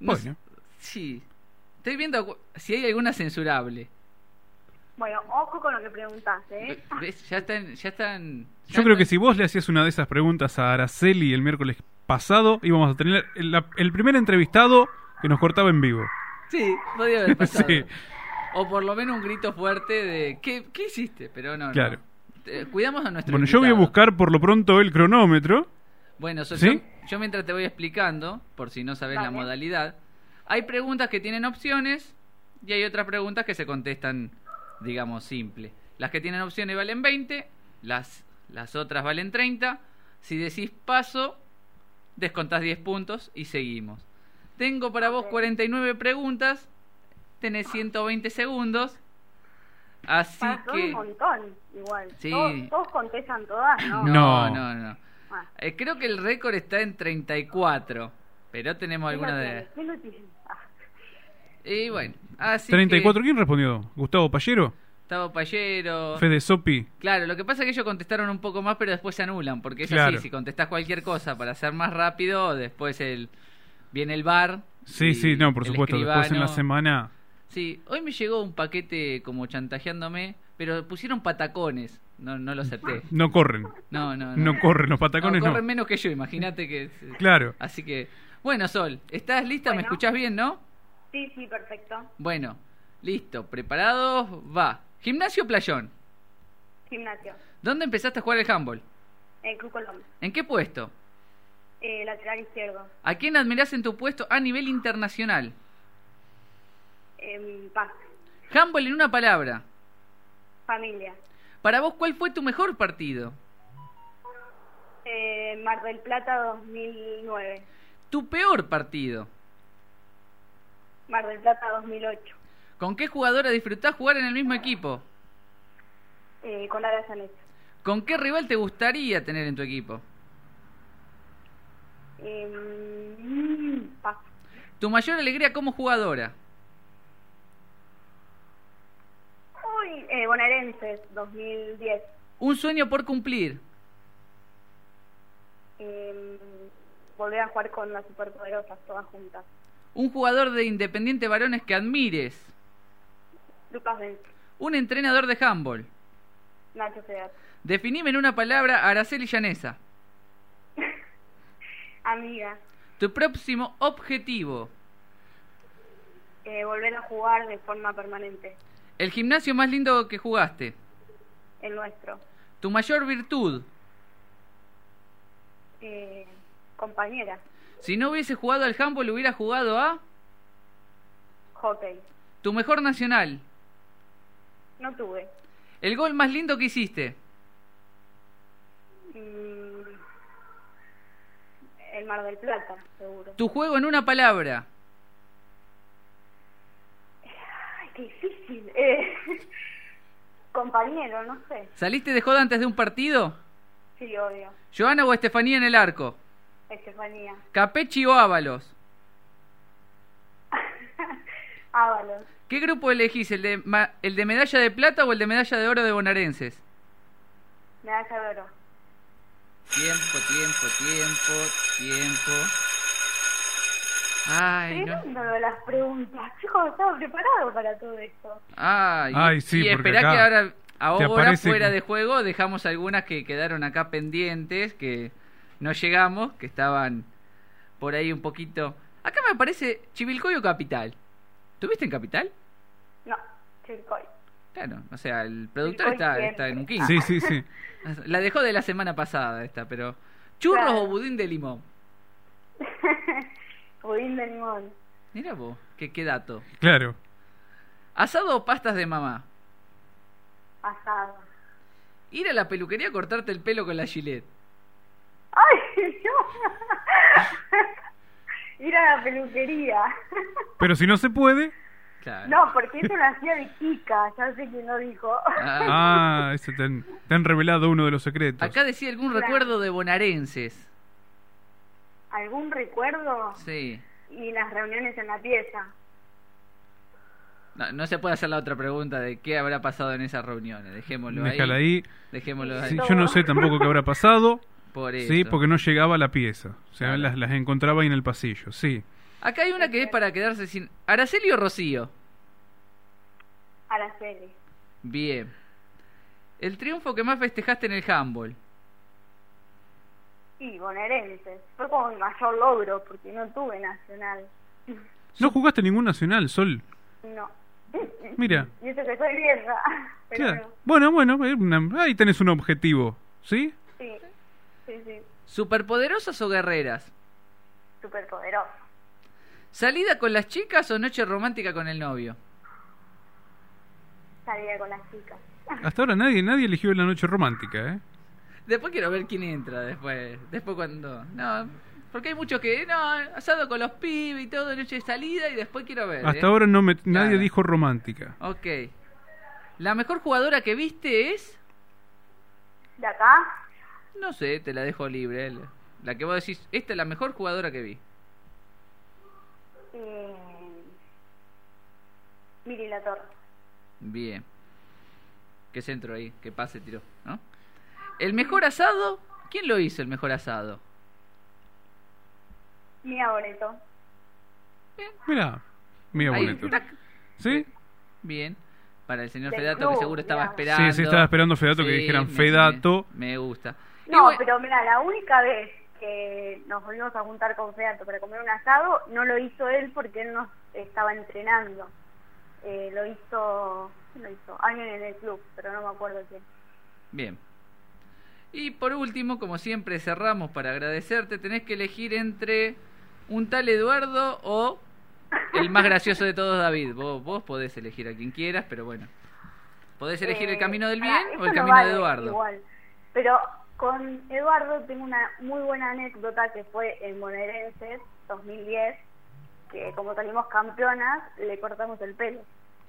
No Bueno. sé- Sí. Estoy viendo si hay alguna censurable. Bueno, ojo con lo que preguntaste, ¿eh? ¿Ves? Ya están. Ya están ya Yo creo que si vos le hacías una de esas preguntas a Araceli el miércoles pasado, íbamos a tener el, la- el primer entrevistado que nos cortaba en vivo. Sí, podía haber [LAUGHS] pasado. Sí. O por lo menos un grito fuerte de. ¿Qué, qué hiciste? Pero no, no. Claro. Eh, Cuidamos a nuestro Bueno, yo voy a buscar por lo pronto el cronómetro. Bueno, so- ¿Sí? yo, yo mientras te voy explicando, por si no sabes la modalidad, hay preguntas que tienen opciones y hay otras preguntas que se contestan, digamos, simple. Las que tienen opciones valen 20, las, las otras valen 30. Si decís paso, descontás 10 puntos y seguimos. Tengo para vos Ok. 49 preguntas, tenés 120 segundos. Así Para son un que... montón, igual. Sí. ¿Todos, todos contestan todas? No. No, No. no. Ah, Eh, creo que el récord está en 34, pero tenemos ¿quién lo alguna de... ¿Quién lo tiene? Ah, Y bueno, así 34, que ¿quién respondió? ¿Gustavo Pallero? Gustavo Pallero... ¿Fede Sopi? Claro, lo que pasa es que ellos contestaron un poco más, pero después se anulan, porque es Claro. así, si contestás cualquier cosa para ser más rápido, después el viene el bar. Sí, sí, no, por supuesto. Después en la semana. Sí, hoy me llegó un paquete como chantajeándome, pero pusieron patacones, no, no lo acepté. No corren. No, no, no. No corren, los patacones no. no. corren menos que yo, imagínate que... [LAUGHS] Claro. Así que, bueno, Sol, ¿estás lista? ¿Me escuchás bien, no? sí, sí, perfecto. Bueno, listo, preparados, va. Gimnasio o Playón. Gimnasio. ¿Dónde empezaste a jugar el handball? Eh, Cruz Colón. ¿En qué puesto? Eh, lateral izquierdo. ¿A quién admirás en tu puesto a nivel internacional? Eh, paz. Handball en una palabra. Familia. Para vos, ¿cuál fue tu mejor partido? Eh, Mar del Plata 2009. Tu peor partido. Mar del Plata 2008. ¿Con qué jugadora disfrutás jugar en el mismo equipo? Eh, con Ara Sanet. ¿Con qué rival te gustaría tener en tu equipo? Eh, paz. ¿Tu mayor alegría como jugadora? Uy, eh, Bonaerenses 2010. ¿Un sueño por cumplir? Eh, volver a jugar con las superpoderosas todas juntas. ¿Un jugador de Independiente Varones que admires? Lucas Benz. ¿Un entrenador de handball? Nacho Seat. Definime en una palabra a Araceli Llanesa. [LAUGHS] Amiga. Tu próximo objetivo. Eh, volver a jugar de forma permanente. El gimnasio más lindo que jugaste. El nuestro. Tu mayor virtud. Eh, compañera. Si no hubiese jugado al handball, hubiera jugado a. Hockey. Tu mejor nacional. No tuve. El gol más lindo que hiciste. Mm, el Mar del Plata, seguro. Tu juego en una palabra. Ay, qué difícil. Eh, [LAUGHS] compañero, no sé. ¿Saliste de joda antes de un partido? Sí, obvio. ¿Joana o Estefanía en el arco? Estefanía. ¿Capechi o Ábalos? [LAUGHS] Ábalos. ¿Qué grupo elegís? ¿El de, ma- ¿El de medalla de plata o el de medalla de oro de bonaerenses? Medalla de oro. Tiempo, tiempo, tiempo, tiempo. Ay, no. Lo de las preguntas. Chicos, estaba preparado para todo esto. Ay, Ay, sí, y esperá que ahora, ahora fuera de juego dejamos algunas que quedaron acá pendientes, que no llegamos, que estaban por ahí un poquito... Acá me aparece Chivilcoy o Capital. ¿Tuviste en Capital? No, Chilcoy. Claro, o sea, el productor está, siempre. está en un 15. Sí, sí, sí. [LAUGHS] La dejó de la semana pasada esta, pero... ¿Churros Claro. o budín de limón? [LAUGHS] Budín de limón. Mira vos, qué, qué dato. Claro. ¿Asado o pastas de mamá? Asado. Ir a la peluquería a cortarte el pelo con la gilet. ¡Ay! [LAUGHS] no. Ir a la peluquería. Pero si no se puede. Claro. No, porque eso lo hacía de chica, ya sé quién lo dijo. Ah. Ese te, han, te han revelado uno de los secretos. Acá decía algún Claro. recuerdo de bonaerenses. ¿Algún recuerdo? Sí. Y las reuniones en la pieza. No, no se puede hacer la otra pregunta de qué habrá pasado en esas reuniones. Dejémoslo Déjala ahí. Dejémoslo ahí. Sí, yo no sé tampoco qué habrá pasado. Por eso. Sí, porque no llegaba a la pieza. O sea, Claro. las, las encontraba ahí en el pasillo. Sí. Acá hay una que es para quedarse sin. ¿Araceli o Rocío? Araceli. Bien. El triunfo que más festejaste en el handball. Y bonaerenses. Fue como mi mayor logro, porque no tuve nacional. No jugaste ningún nacional, Sol. No. Mira. [LAUGHS] Y eso que soy vieja. Pero Claro. Bueno, bueno, eh, ahí tenés un objetivo. ¿Sí? sí, sí, sí. ¿Superpoderosas o guerreras? Súper poderoso. ¿Salida con las chicas o noche romántica con el novio? Salía con las chicas. Hasta ahora nadie, nadie eligió la noche romántica, ¿eh? Después quiero ver quién entra después. Después cuando. No, porque hay muchos que. No, asado con los pibes y todo, noche de salida y después quiero ver. Hasta ¿eh? ahora no me, nadie Claro. dijo romántica. Ok. ¿La mejor jugadora que viste es? ¿De acá? No sé, te la dejo libre. el- La que vos decís, esta es la mejor jugadora que vi. Eh... Miri La Torre. Bien. Qué centro ahí, qué pase tiró, ¿no? ¿El mejor asado? ¿Quién lo hizo el mejor asado? Mía Boreto. Mira, mira Ahí, tac. ¿Sí? Bien. Para el señor Del Fedato que club, seguro estaba esperando. Sí, sí, estaba esperando Fedato que dijeran me- Fedato. Me, me gusta. Y No, bueno, pero mira, la única vez que nos volvimos a juntar con Feato para comer un asado, no lo hizo él porque él nos estaba entrenando. Eh, lo hizo, ¿quién lo hizo? Alguien en el club, pero no me acuerdo quién. Bien. Y por último, como siempre cerramos para agradecerte, tenés que elegir entre un tal Eduardo o el más gracioso de todos, David. Vos, vos podés elegir a quien quieras, pero bueno. Podés elegir el Eh, camino del bien o el no camino vale de Eduardo. Igual. Pero con Eduardo tengo una muy buena anécdota que fue en Bonaerenses 2010, que como salimos campeonas, le cortamos el pelo.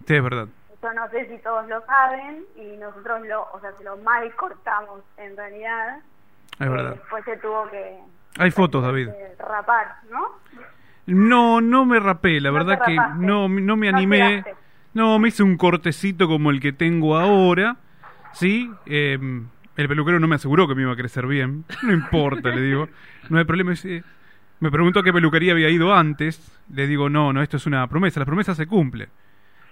Sí, es verdad. Yo no sé si todos lo saben y nosotros lo, o sea, se lo mal cortamos en realidad. Es Eh, verdad. Después se tuvo que Hay fotos, David. eh, rapar, ¿no? No, no me rapé, la No verdad que no, no me No animé. quedaste. No, me hice un cortecito como el que tengo ahora. ¿Sí? Eh, el peluquero no me aseguró que me iba a crecer bien. No importa, le digo. No hay problema. Me preguntó a qué peluquería había ido antes. Le digo, no, no, esto es una promesa. La promesa se cumple.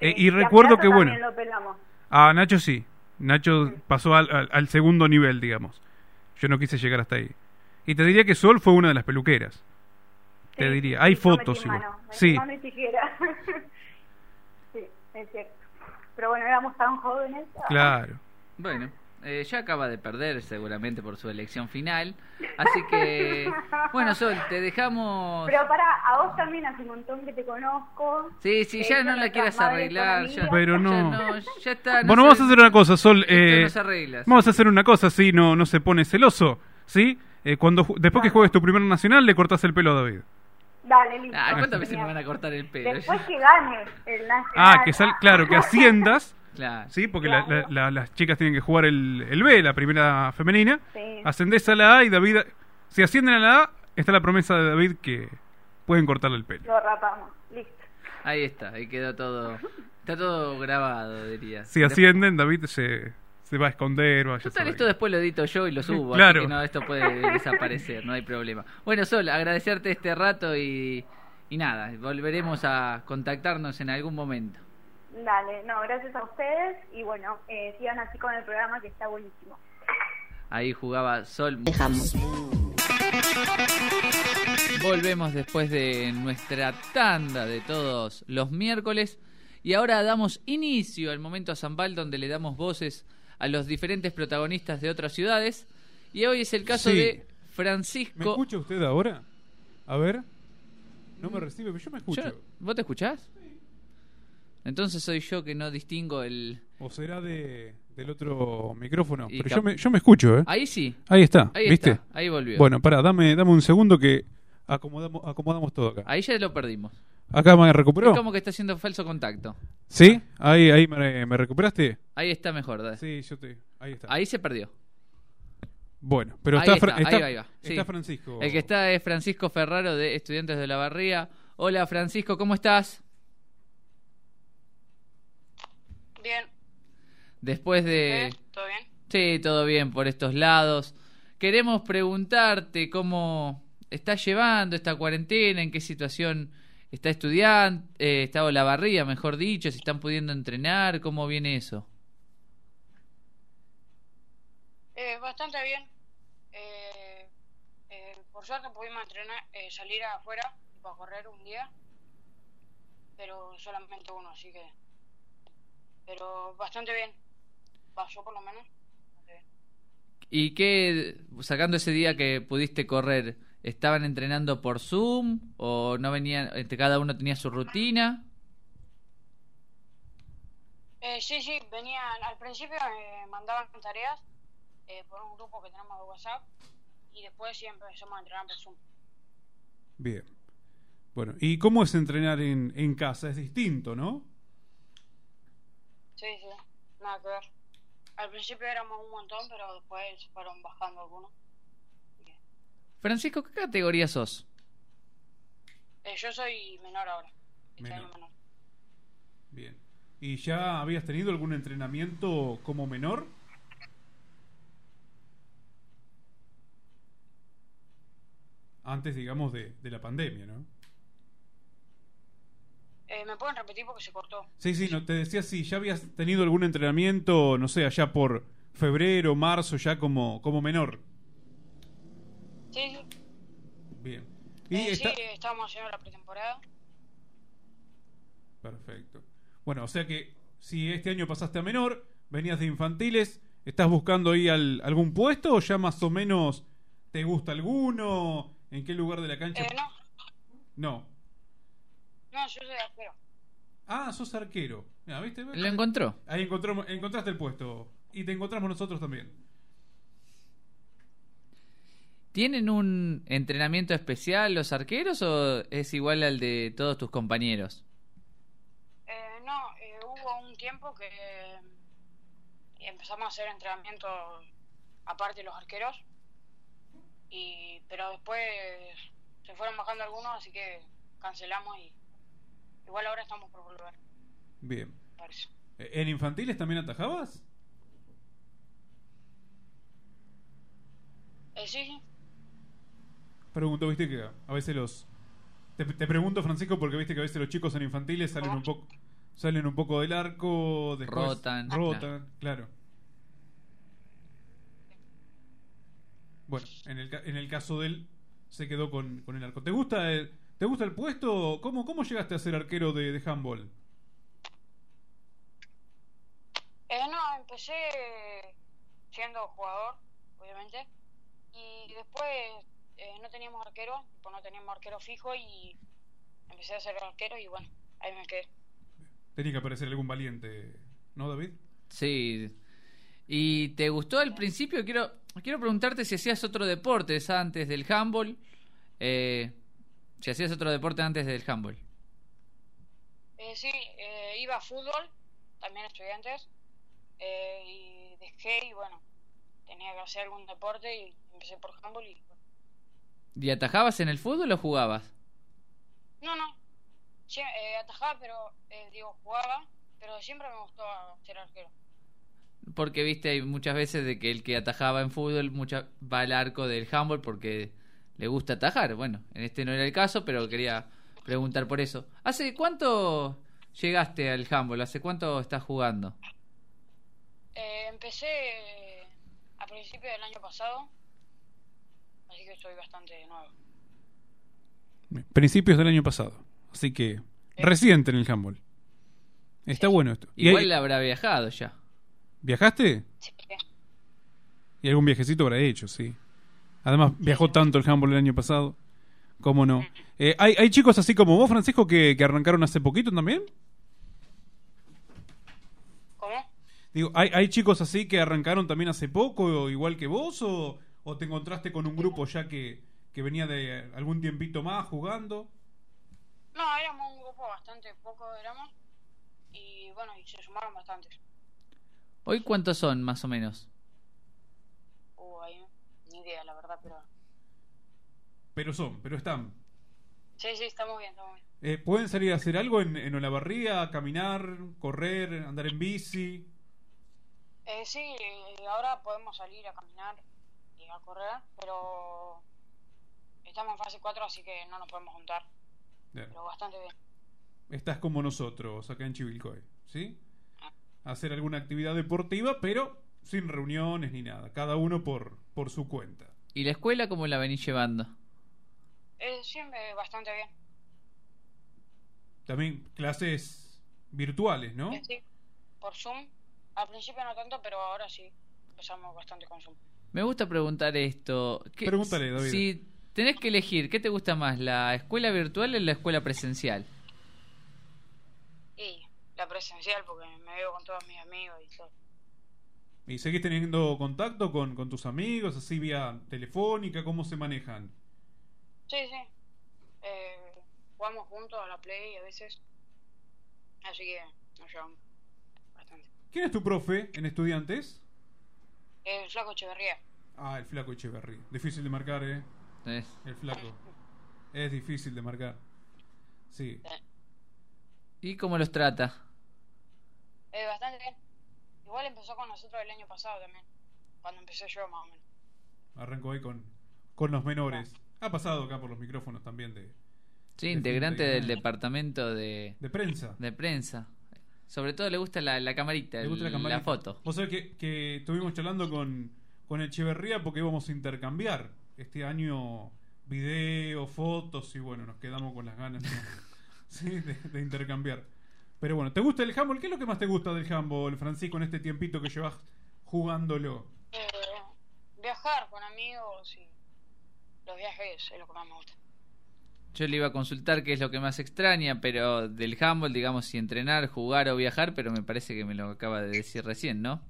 Eh, y a recuerdo que, bueno, lo pelamos. a Nacho sí. Nacho pasó al, al- al segundo nivel, digamos. Yo no quise llegar hasta ahí. Y te diría que Sol fue una de las peluqueras. Te diría. Hay fotos igual. mano, Sí. mano y [LAUGHS] sí, es cierto. Pero bueno, éramos tan jóvenes. Claro. Bueno, eh, ya acaba de perder seguramente por su elección final. Así que, bueno, Sol, te dejamos... Pero para, a vos también hace un montón que te conozco. Sí, sí, Eh, ya no la quieras arreglar. Ya. Pero ya no. no, ya está. no bueno, vamos a hacer una cosa, Sol. eh, no vamos a hacer una cosa, así no, no se pone celoso. ¿Sí? Eh, cuando después que juegues tu primer nacional, le cortas el pelo a David. Dale, listo. Ah, ¿cuántas veces me van a cortar el pelo? Después [LAUGHS] que gane el nacional. Ah, que sal, claro, que [LAUGHS] asciendas. Claro. Sí, porque la- Claro. la- la- las chicas tienen que jugar el, el B, la primera femenina. Sí. Ascendés a la A y David. Si ascienden a la A, está la promesa de David que pueden cortarle el pelo. Lo rapamos. Listo. Ahí está, ahí quedó todo. Está todo grabado, diría. Si ascienden, David se, se va a esconder. Vaya a Total, esto después lo edito yo y lo subo. Claro. Así que no, esto puede desaparecer, no hay problema. Bueno, Sol, agradecerte este rato y, y nada, volveremos a contactarnos en algún momento. Dale, no, gracias a ustedes y bueno, eh, sigan así con el programa que está buenísimo. Ahí jugaba Sol. Dejamos. Volvemos después de nuestra tanda de todos los miércoles y ahora damos inicio al momento a Zambal donde le damos voces a los diferentes protagonistas de otras ciudades y hoy es el caso Sí. de ¿Me Francisco. escucha usted ahora? A ver. No me recibe, pero yo me escucho. Yo- ¿Vos te escuchás? Entonces soy yo que no distingo el... ¿O será de, del otro micrófono? Y Pero yo me, yo me escucho, ¿eh? Ahí sí, Ahí está, ahí ¿viste? está, ahí volvió. Bueno, pará, dame, dame un segundo que acomodamos, acomodamos todo acá. Ahí ya lo perdimos. Acá me recuperó. Es como que está haciendo falso contacto. ¿Sí? Ahí, ahí me, me recuperaste. Ahí está mejor. dale. Sí, yo te. Ahí está. Ahí se perdió. Bueno, pero Ahí está, está, ahí va, ahí va. Sí. está Francisco. El que está es Francisco Ferraro de Estudiantes de la Barría. Hola Francisco, ¿cómo estás? Bien, Después de... ¿eh? ¿todo bien? Sí, todo bien por estos lados. Queremos preguntarte cómo estás llevando esta cuarentena, en qué situación está estudiando, eh, está la barría, mejor dicho, si están pudiendo entrenar, cómo viene eso. Eh, bastante bien. Eh, eh, por suerte pudimos entrenar, eh, salir afuera para correr un día, pero solamente uno, así que... Pero bastante bien. Va, yo por lo menos. bien. ¿Y qué, sacando ese día que pudiste correr, estaban entrenando por Zoom o no venían, este, cada uno tenía su rutina? Eh, sí, sí, venían, al principio me mandaban tareas eh, por un grupo que tenemos de WhatsApp y después sí empezamos a entrenar por Zoom. Bien. Bueno, ¿y cómo es entrenar en, en casa? Es distinto, ¿no? Sí, sí, nada que ver. Al principio éramos un montón, pero después fueron bajando algunos. Francisco, ¿qué categoría sos? eh, yo soy menor ahora. Este Menor. año menor. Bien. ¿Y ya habías tenido algún entrenamiento como menor? Antes, digamos, de, de la pandemia, ¿no? Eh, ¿Me pueden repetir porque se cortó? Sí, sí, no, te decía si ya habías tenido algún entrenamiento, no sé, allá por febrero, marzo, ya como, como menor. Sí, sí. Bien. Y Eh, está... Sí, estábamos haciendo la pretemporada. Perfecto. Bueno, o sea que si este año pasaste a menor, venías de infantiles, ¿estás buscando ahí al- algún puesto o ya más o menos te gusta alguno? ¿En qué lugar de la cancha? Eh, no, No. No, yo soy arquero. Ah, sos arquero. Mira, ¿viste? ¿Lo encontró? Ahí encontramos, encontraste el puesto. Y te encontramos nosotros también. ¿Tienen un entrenamiento especial los arqueros o es igual al de todos tus compañeros? Eh, no, eh, hubo un tiempo que empezamos a hacer entrenamientos aparte de los arqueros. Y, pero después se fueron bajando algunos, así que cancelamos y igual ahora estamos por volver, Bien. parece. Eh, ¿En infantiles también atajabas? Eh, sí, sí. Pregunto, viste que a veces los... Te, te pregunto, Francisco, porque viste que a veces los chicos en infantiles salen un poco salen un poco del arco, después Rotan. rotan, claro. Bueno, en el, en el caso de él, se quedó con, con el arco. ¿Te gusta el, ¿te gusta el puesto? ¿Cómo, cómo llegaste a ser arquero de, de handball? Eh, no, empecé siendo jugador, obviamente, y después eh, no teníamos arquero, pues no teníamos arquero fijo y empecé a ser arquero y bueno, ahí me quedé. Tenía que aparecer algún valiente, ¿no, David? Sí. ¿Y te gustó al principio? Quiero, quiero preguntarte si hacías otro deporte antes del handball. Eh, si hacías otro deporte antes del handball. Eh, sí, eh, iba a fútbol, también estudiantes, eh, y dejé y bueno, tenía que hacer algún deporte y empecé por handball y bueno. ¿Y atajabas en el fútbol o jugabas? No, no, sí, eh, atajaba, pero eh, digo, jugaba, pero siempre me gustó ser arquero. Porque viste, hay muchas veces de que el que atajaba en fútbol mucha, va al arco del handball porque le gusta atajar. Bueno, en este no era el caso, pero quería preguntar por eso. ¿Hace cuánto llegaste al handball? ¿Hace cuánto estás jugando? Eh, empecé eh, a principios del año pasado, así que estoy bastante nuevo. Principios del año pasado. Así que reciente en el handball. Está bueno esto. ¿Y Igual ahí- habrá viajado ya. ¿Viajaste? Sí, Y algún viajecito habrá hecho, sí. Además, viajó tanto el handball el año pasado. ¿Cómo no? Eh, ¿hay, ¿Hay chicos así como vos, Francisco, que, que arrancaron hace poquito también? ¿Cómo? Digo, ¿hay, ¿hay chicos así que arrancaron también hace poco, igual que vos? ¿O, o te encontraste con un grupo ya que, que venía de algún tiempito más jugando. No, éramos un grupo bastante poco, éramos. Y bueno, y se sumaron bastantes. ¿Hoy cuántos son, más o menos? Ahí, ni idea, la verdad, pero. Pero son, pero están. Sí, sí, estamos bien, estamos bien. Eh, ¿Pueden salir a hacer algo en, en Olavarría? ¿Caminar? ¿Correr? ¿Andar en bici? Eh, sí, eh, ahora podemos salir a caminar y a correr, pero estamos en fase 4, así que no nos podemos juntar. Bien. Pero bastante bien. Estás como nosotros acá en Chivilcoy, ¿sí? Hacer alguna actividad deportiva, pero sin reuniones ni nada. Cada uno por, por su cuenta. ¿Y la escuela cómo la venís llevando? Eh, siempre bastante bien. También clases virtuales, ¿no? Sí, por Zoom. Al principio no tanto, pero ahora sí. Empezamos bastante con Zoom. Me gusta preguntar esto. ¿Qué- Pregúntale, David. Si tenés que elegir, ¿qué te gusta más, la escuela virtual o la escuela presencial? Y la presencial, porque me veo con todos mis amigos y todo. ¿Y seguís teniendo contacto con, con tus amigos, así vía telefónica? ¿Cómo se manejan? Sí, sí. Eh, jugamos juntos a la Play a veces. Así que nos llevamos bastante. ¿Quién es tu profe en estudiantes? El Flaco Echeverría. Ah, el flaco Echeverry. Difícil de marcar, ¿eh? Es- El flaco. Es difícil de marcar. Sí. ¿Y cómo los trata? Eh, bastante bien. Igual empezó con nosotros el año pasado también. Cuando empecé yo, más o menos. Arrancó ahí con, con los menores. Ha pasado acá por los micrófonos también de, Sí, De integrante del departamento de, de prensa. de prensa. Sobre todo le gusta la, la camarita, Le gusta la foto. Vos sabés que, que estuvimos charlando con, con Echeverría porque íbamos a intercambiar este año video, fotos y bueno, nos quedamos con las ganas ¿no? [LAUGHS] Sí, de, de intercambiar. Pero bueno, ¿te gusta el handball? ¿Qué es lo que más te gusta del handball, Francisco, en este tiempito que llevas jugándolo? Eh, viajar con amigos y los viajes es lo que más me gusta. Yo le iba a consultar qué es lo que más extraña, pero del handball, digamos, si entrenar, jugar o viajar, pero me parece que me lo acaba de decir recién, ¿no?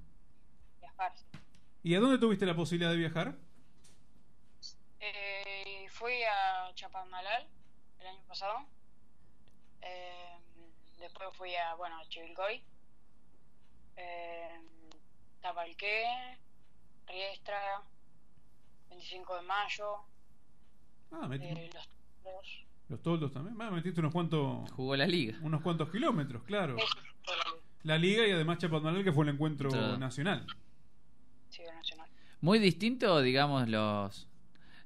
Viajar, sí. ¿Y a dónde tuviste la posibilidad de viajar? Eh, fui a Chapadmalal el año pasado. Eh, después fui a, bueno, a Chivilcoy. Eh, Tapalqué, Riestra, 25 de mayo, Ah, metí- eh, Los Toros. los toldos también. Ah, metiste unos cuantos, Jugó la liga. unos cuantos kilómetros, claro. La- liga y además Chapadmalal que fue el encuentro Claro. nacional. sí, el nacional. Muy distinto, digamos, los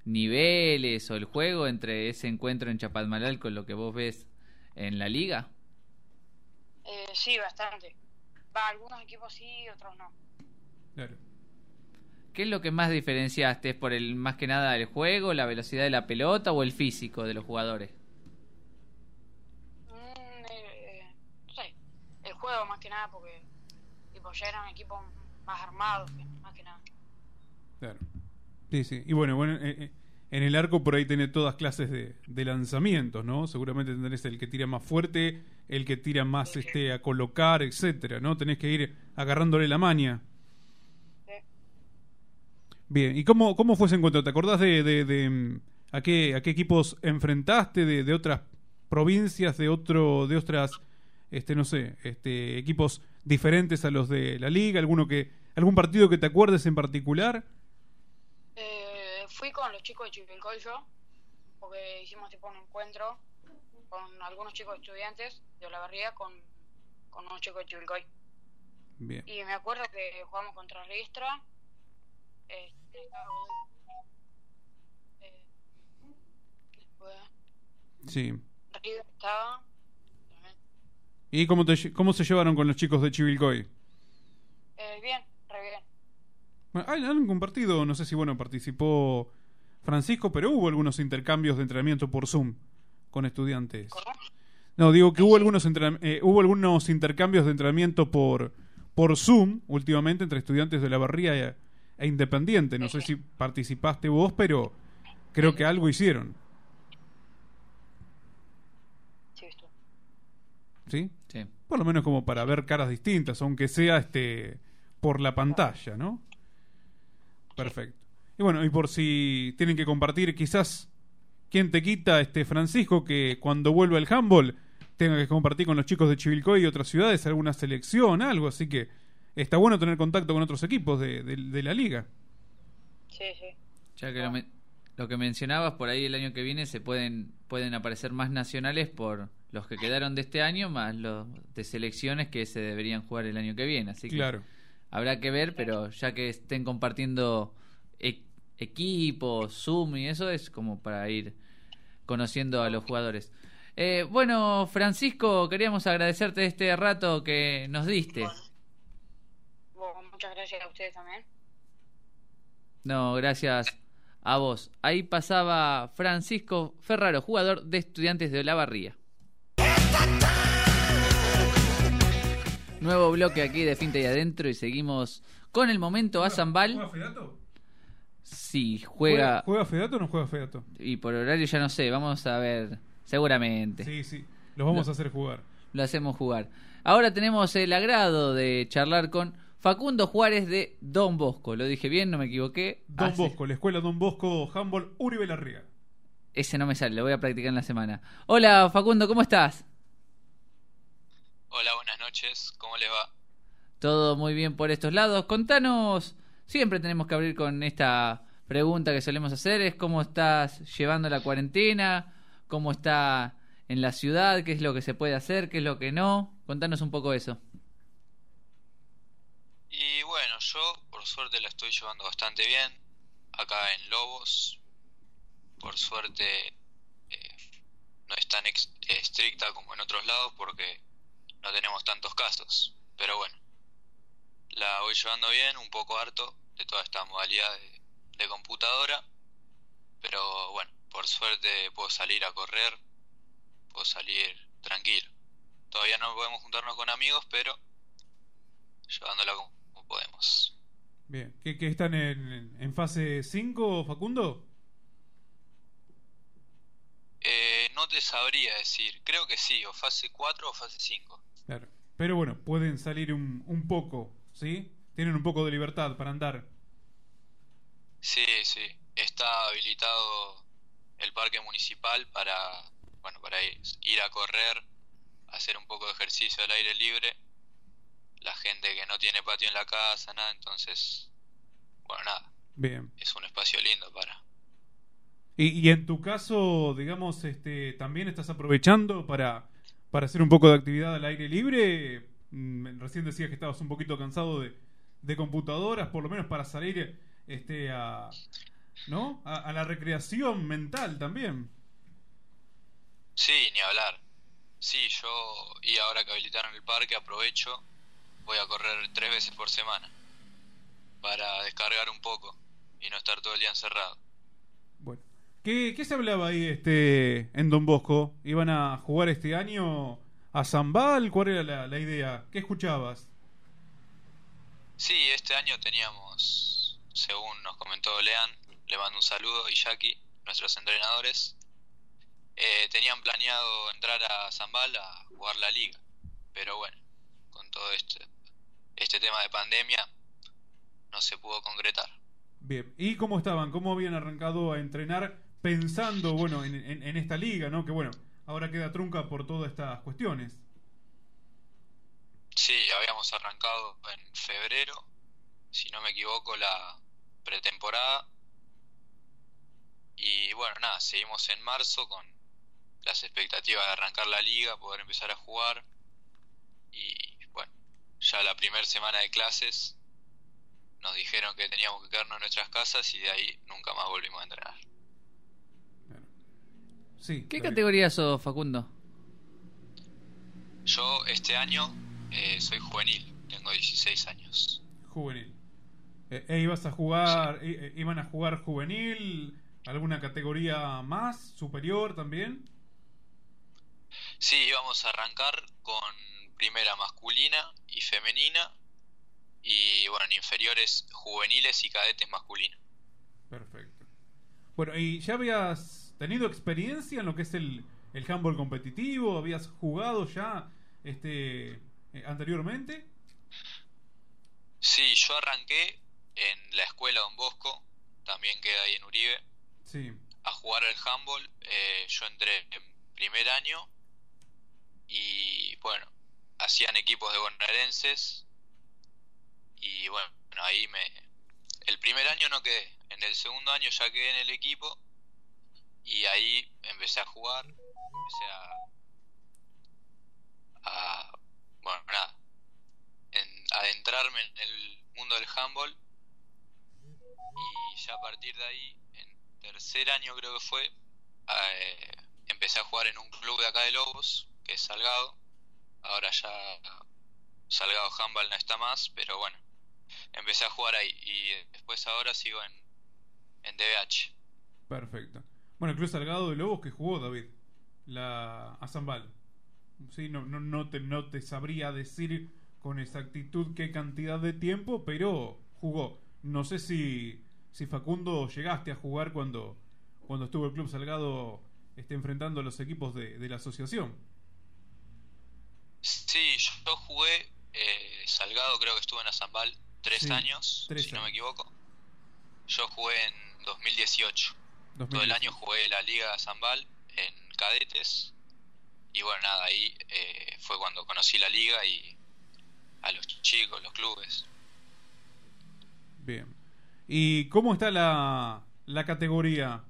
niveles o el juego entre ese encuentro en Chapadmalal con lo que vos ves en la liga. Eh, sí, bastante. Va, algunos equipos sí, otros no. Claro. ¿Qué es lo que más diferenciaste? ¿Es por el más que nada el juego, la velocidad de la pelota o el físico de los jugadores? Mm, eh, no sé, el juego más que nada porque tipo ya eran equipos más armados, más que nada. Claro. Sí, sí. Y bueno, bueno eh, eh, en el arco por ahí tenés todas clases de, de lanzamientos, ¿no? Seguramente tendrés el que tira más fuerte, el que tira más este a colocar, etcétera, ¿no? Tenés que ir agarrándole la maña. Sí. Bien, ¿y cómo, cómo fue ese encuentro? ¿Te acordás de, de- de, mm, a, qué, a qué equipos enfrentaste de, de otras provincias, de otro, de otras, este, no sé, este, equipos diferentes a los de la liga? ¿Alguno que, algún partido que te acuerdes en particular? Fui con los chicos de Chivilcoy yo, porque hicimos tipo un encuentro con algunos chicos estudiantes de Olavarría con, con unos chicos de Chivilcoy. Bien. Y me acuerdo que jugamos contra Riestra. Eh, estaba- eh, después Sí. River estaba. también. ¿Y cómo, te cómo se llevaron con los chicos de Chivilcoy? Eh, bien. Bueno, Hay algún partido, no sé si bueno participó Francisco, pero hubo algunos intercambios de entrenamiento por Zoom con estudiantes. ¿Cómo? No, digo que hubo algunos eh, hubo algunos intercambios de entrenamiento por por Zoom últimamente entre estudiantes de la Barría e, e Independiente. No sé si participaste vos, pero creo que algo hicieron. ¿sí? Sí. Por lo menos como para ver caras distintas, aunque sea este por la pantalla, ¿no? Perfecto. Y bueno, y por si tienen que compartir quizás ¿quién te quita, este Francisco, que cuando vuelva el handball tenga que compartir con los chicos de Chivilcoy y otras ciudades alguna selección, algo? Así que está bueno tener contacto con otros equipos de, de- de la liga. Sí, sí. Ya que lo que mencionabas, por ahí el año que viene se pueden, pueden aparecer más nacionales por los que quedaron de este año, más los de selecciones que se deberían jugar el año que viene. Así que Claro. Habrá que ver, pero ya que estén compartiendo e- equipos, Zoom y eso es como para ir conociendo a los jugadores. Eh, bueno, Francisco, queríamos agradecerte este rato que nos diste. Bueno, muchas gracias a ustedes también. No, gracias a vos. Ahí pasaba Francisco Ferraro, jugador de Estudiantes de Olavarría. Nuevo bloque aquí de Finta y Adentro y seguimos con el momento a Zambal. ¿Juega Fedato? Sí, juega ¿Juega Fedato o no juega Fedato? y por horario ya no sé, vamos a ver seguramente. Sí, sí. Los vamos a hacer jugar. Lo hacemos jugar. Ahora tenemos el agrado de charlar con Facundo Juárez de Don Bosco. Lo dije bien, no me equivoqué. Don Así- Bosco, la escuela Don Bosco Handball Uribe Larriga. Ese no me sale, lo voy a practicar en la semana. Hola Facundo, ¿cómo estás? Hola, buenas noches, ¿cómo les va? Todo muy bien por estos lados. Contanos, siempre tenemos que abrir con esta pregunta que solemos hacer, es cómo estás llevando la cuarentena, cómo está en la ciudad, qué es lo que se puede hacer, qué es lo que no. Contanos un poco eso. Y bueno, yo por suerte la estoy llevando bastante bien. Acá en Lobos, por suerte eh, no es tan estricta como en otros lados porque no tenemos tantos casos. Pero bueno, la voy llevando bien, un poco harto de toda esta modalidad de, de computadora. Pero bueno, por suerte puedo salir a correr, puedo salir tranquilo. Todavía no podemos juntarnos con amigos, pero llevándola como, podemos. Bien. ¿Qué, qué están en, en fase 5, Facundo? Eh, no te sabría decir, creo que sí, o fase 4 o fase 5. Claro. Pero bueno, pueden salir un, un poco, ¿sí? Tienen un poco de libertad para andar. Sí, sí, está habilitado el parque municipal para, bueno, para ir, ir a correr, hacer un poco de ejercicio al aire libre. La gente que no tiene patio en la casa, nada, entonces, bueno, nada, Bien. es un espacio lindo para... Y, y en tu caso, digamos, este, también estás aprovechando para, para hacer un poco de actividad al aire libre. Mm, Recién decías que estabas un poquito cansado de, de computadoras, por lo menos para salir este, a, ¿no? a, a la recreación mental también. Sí, ni hablar. Sí, yo, y ahora que habilitaron el parque, aprovecho, voy a correr tres veces por semana para descargar un poco y no estar todo el día encerrado. Bueno. ¿Qué, qué se hablaba ahí este, en Don Bosco? ¿Iban a jugar este año a Zambal? ¿Cuál era la, la idea? ¿Qué escuchabas? Sí, este año teníamos, según nos comentó Lean, le mando un saludo, y Jackie, nuestros entrenadores, eh, tenían planeado entrar a Zambal a jugar la liga. Pero bueno, con todo este, este tema de pandemia, no se pudo concretar. Bien. ¿Y cómo estaban? ¿Cómo habían arrancado a entrenar pensando, bueno, en, esta liga, ¿no? Que bueno, ahora queda trunca por todas estas cuestiones. Sí, habíamos arrancado en febrero, si no me equivoco, la pretemporada. Y bueno, nada, seguimos en marzo con las expectativas de arrancar la liga, poder empezar a jugar. Y bueno, ya la primera semana de clases nos dijeron que teníamos que quedarnos en nuestras casas y de ahí nunca más volvimos a entrenar. Sí. ¿Qué categoría sos, Facundo? Yo este año eh, soy juvenil, tengo 16 años. Juvenil. Eh, e ibas a jugar, i- eh, iban a jugar juvenil, alguna categoría más, superior también. Sí, íbamos a arrancar con primera masculina y femenina y bueno, en inferiores juveniles y cadetes masculinos. Perfecto. Bueno, ¿y ya habías tenido experiencia en lo que es el, el handball competitivo? ¿Habías jugado ya este eh, anteriormente? Sí, yo arranqué en la escuela Don Bosco, también queda ahí en Uribe. Sí. a jugar al handball. Eh, yo entré en primer año y bueno, hacían equipos de bonaerenses y bueno, ahí me... El primer año no quedé, en el segundo año ya quedé en el equipo y ahí empecé a jugar, empecé a... a bueno, nada, en, adentrarme en el mundo del handball y ya a partir de ahí, en tercer año creo que fue, eh, empecé a jugar en un club de acá de Lobos, que es Salgado. Ahora ya Salgado Handball no está más, pero bueno, empecé a jugar ahí y después ahora sigo en, en DBH. Perfecto. Bueno, el Club Salgado de Lobos que jugó David, la a Zambal. Sí, no, no, no, te, no te sabría decir con exactitud qué cantidad de tiempo, pero jugó. No sé si, si Facundo llegaste a jugar cuando, cuando estuvo el Club Salgado este, enfrentando a los equipos de, de la asociación. Sí, yo jugué eh, Salgado, creo que estuve en Azambal tres Sí, años, tres si no me equivoco. Yo jugué en 2018. Todo el 2018. año jugué la Liga Zambal en cadetes. Y bueno, nada, ahí eh, fue cuando conocí la liga y a los chicos, los clubes. Bien. ¿Y cómo está la, la categoría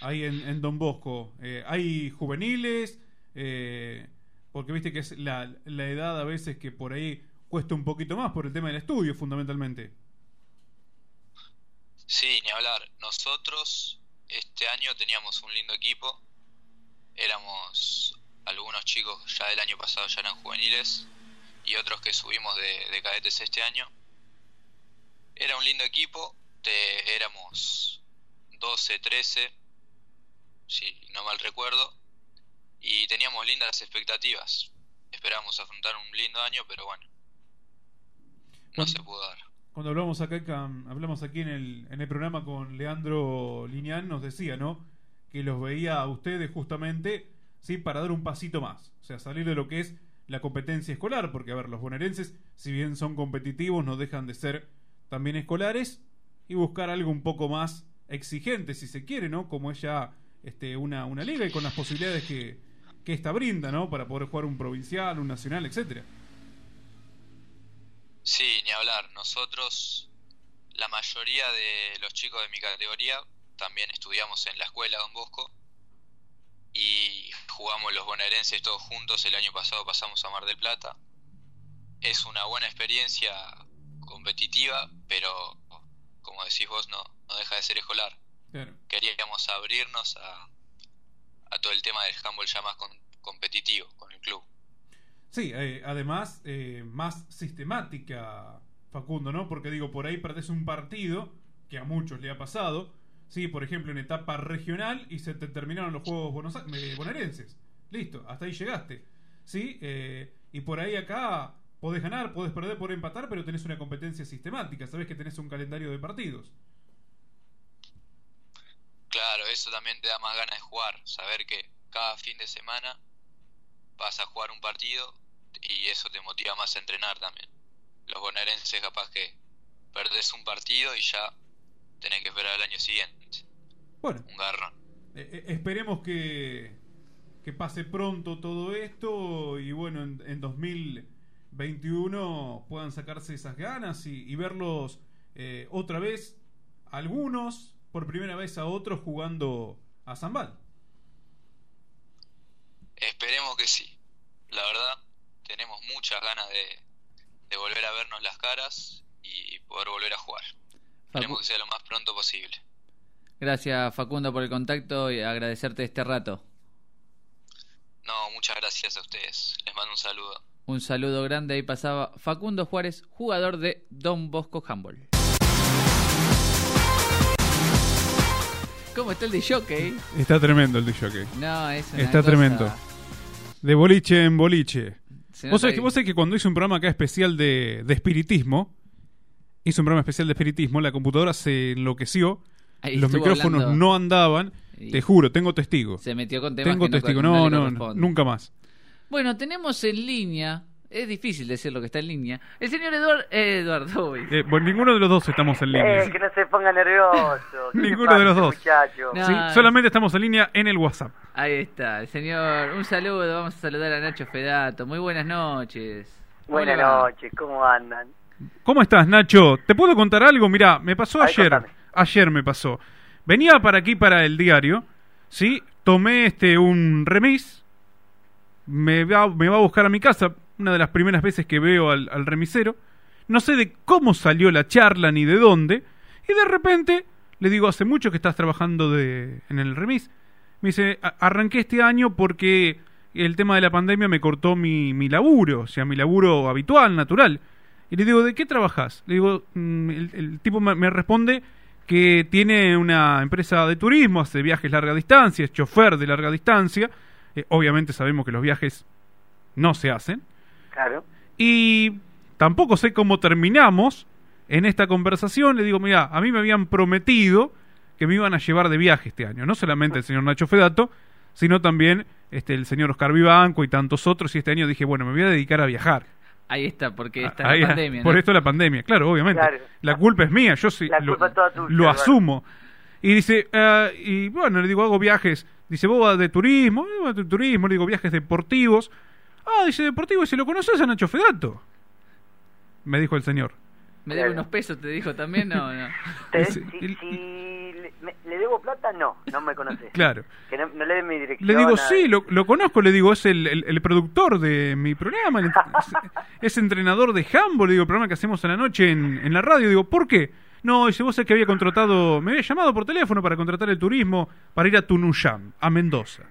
ahí en, en Don Bosco? Eh, ¿Hay juveniles? Eh, porque viste que es la, la edad a veces que por ahí cuesta un poquito más por el tema del estudio, fundamentalmente. Sí, ni hablar. Nosotros este año teníamos un lindo equipo. Éramos algunos chicos ya del año pasado ya eran juveniles y otros que subimos de, de cadetes este año. Era un lindo equipo. Te, éramos 12, 13, si no mal recuerdo. Y teníamos lindas expectativas. Esperábamos afrontar un lindo año, pero bueno, no se pudo dar. Cuando hablamos acá, cam- hablamos aquí en el, en el programa con Leandro Lineán, nos decía, ¿no? Que los veía a ustedes justamente, sí, para dar un pasito más. O sea, salir de lo que es la competencia escolar, porque, a ver, los bonaerenses, si bien son competitivos, no dejan de ser también escolares y buscar algo un poco más exigente, si se quiere, ¿no? Como es ya este, una, una liga y con las posibilidades que, que esta brinda, ¿no? Para poder jugar un provincial, un nacional, etcétera. Sí, ni hablar. Nosotros, la mayoría de los chicos de mi categoría, también estudiamos en la escuela Don Bosco y jugamos los bonaerenses todos juntos. El año pasado pasamos a Mar del Plata. Es una buena experiencia competitiva, pero como decís vos, no, no deja de ser escolar. Claro. Queríamos abrirnos a, a todo el tema del handball ya más con- competitivo con el club. Sí, eh, además, eh, más sistemática, Facundo, ¿no? Porque digo, por ahí perdés un partido, que a muchos le ha pasado, sí, por ejemplo, en etapa regional y se te terminaron los Juegos Buenos eh, bonaerenses. Listo, hasta ahí llegaste. Sí, y por ahí acá podés ganar, podés perder, podés empatar, pero tenés una competencia sistemática, sabés que tenés un calendario de partidos. Claro, eso también te da más ganas de jugar, saber que cada fin de semana vas a jugar un partido y eso te motiva más a entrenar también. Los bonaerenses capaz que perdés un partido y ya tenés que esperar el año siguiente. Bueno, Un garrón. Eh, eh, esperemos que, que pase pronto todo esto y bueno, en, en 2021 puedan sacarse esas ganas y, y verlos eh, otra vez, algunos por primera vez a otros jugando a Zambal. Esperemos que sí. La verdad, tenemos muchas ganas de, de volver a vernos las caras y poder volver a jugar. Esperemos que sea lo más pronto posible. Gracias Facundo por el contacto y agradecerte este rato. No, muchas gracias a ustedes. Les mando un saludo. Un saludo grande, ahí pasaba Facundo Juárez, jugador de Don Bosco Handball. ¿Cómo está el de jockey? Está tremendo el DJ. No, es una Está cosa- tremendo. De boliche en boliche. Vos sabés, que, que- vos sabés que cuando hice un programa acá especial de, de espiritismo, hice un programa especial de espiritismo, la computadora se enloqueció, Ahí los micrófonos hablando no andaban, y te juro, tengo testigo. Se metió con temas Tengo que no, testigo, no no, nunca más. Bueno, tenemos en línea Es difícil decir lo que está en línea. El señor Eduardo... Eduardo, uy. Eh, bueno, ninguno de los dos estamos en línea. Eh, que no se ponga nervioso. [LAUGHS] ¿Qué le Ninguno pasa de los dos. muchacho? No. Sí, solamente estamos en línea en el WhatsApp. Ahí está, el señor. Un saludo, vamos a saludar a Nacho Fedato. Muy buenas noches. ¿Cómo Buenas noches, ¿cómo andan? ¿Cómo estás, Nacho? ¿Te puedo contar algo? Mirá, me pasó Ay, ayer. contame. Ayer me pasó. Venía para aquí, para el diario, ¿sí? Tomé este un remis. Me va, me va a buscar a mi casa. Una de las primeras veces que veo al, remisero. No sé de cómo salió la charla ni de dónde. Y de repente le digo, hace mucho que estás trabajando de, en el remis. Me dice, "A- arranqué este año porque el tema de la pandemia me cortó mi, mi laburo, o sea, mi laburo habitual, natural. Y le digo, ¿de qué trabajas? Le digo, mm, el, el tipo me, me responde que tiene una empresa de turismo, hace viajes larga distancia, es chofer de larga distancia. Eh, obviamente sabemos que los viajes no se hacen. Claro. Y tampoco sé cómo terminamos en esta conversación. Le digo, mira, a mí me habían prometido que me iban a llevar de viaje este año. No solamente el señor Nacho Fedato, sino también este, el señor Oscar Vivanco y tantos otros. Y este año dije, bueno, me voy a dedicar a viajar. Ahí está, porque está Ahí, la pandemia. Por ¿no? esto la pandemia, claro, obviamente. Claro. La culpa es mía, yo sí La lo, culpa es toda tuya, lo Eduardo. asumo. Y dice, ah, y bueno, le digo, hago viajes. Dice, vos vas de turismo, "Eh, voy de turismo, le digo, viajes deportivos. Ah, dice, deportivo, y si lo conoces a Nacho Fedato. Me dijo el señor. Me debe Claro. unos pesos, te dijo también. No, no. [LAUGHS] Si si le, me- le debo plata, no, no me conoces. Claro. Que no, no le den mi dirección. Le digo, nada. sí, lo, lo conozco, le digo, es el, el- el productor de mi programa, el- es, es entrenador de handball, le digo, el programa que hacemos a la noche en, en la radio. Digo, ¿por qué? No, dice, vos es que había contratado, me había llamado por teléfono para contratar el turismo para ir a Tunuyán, a Mendoza.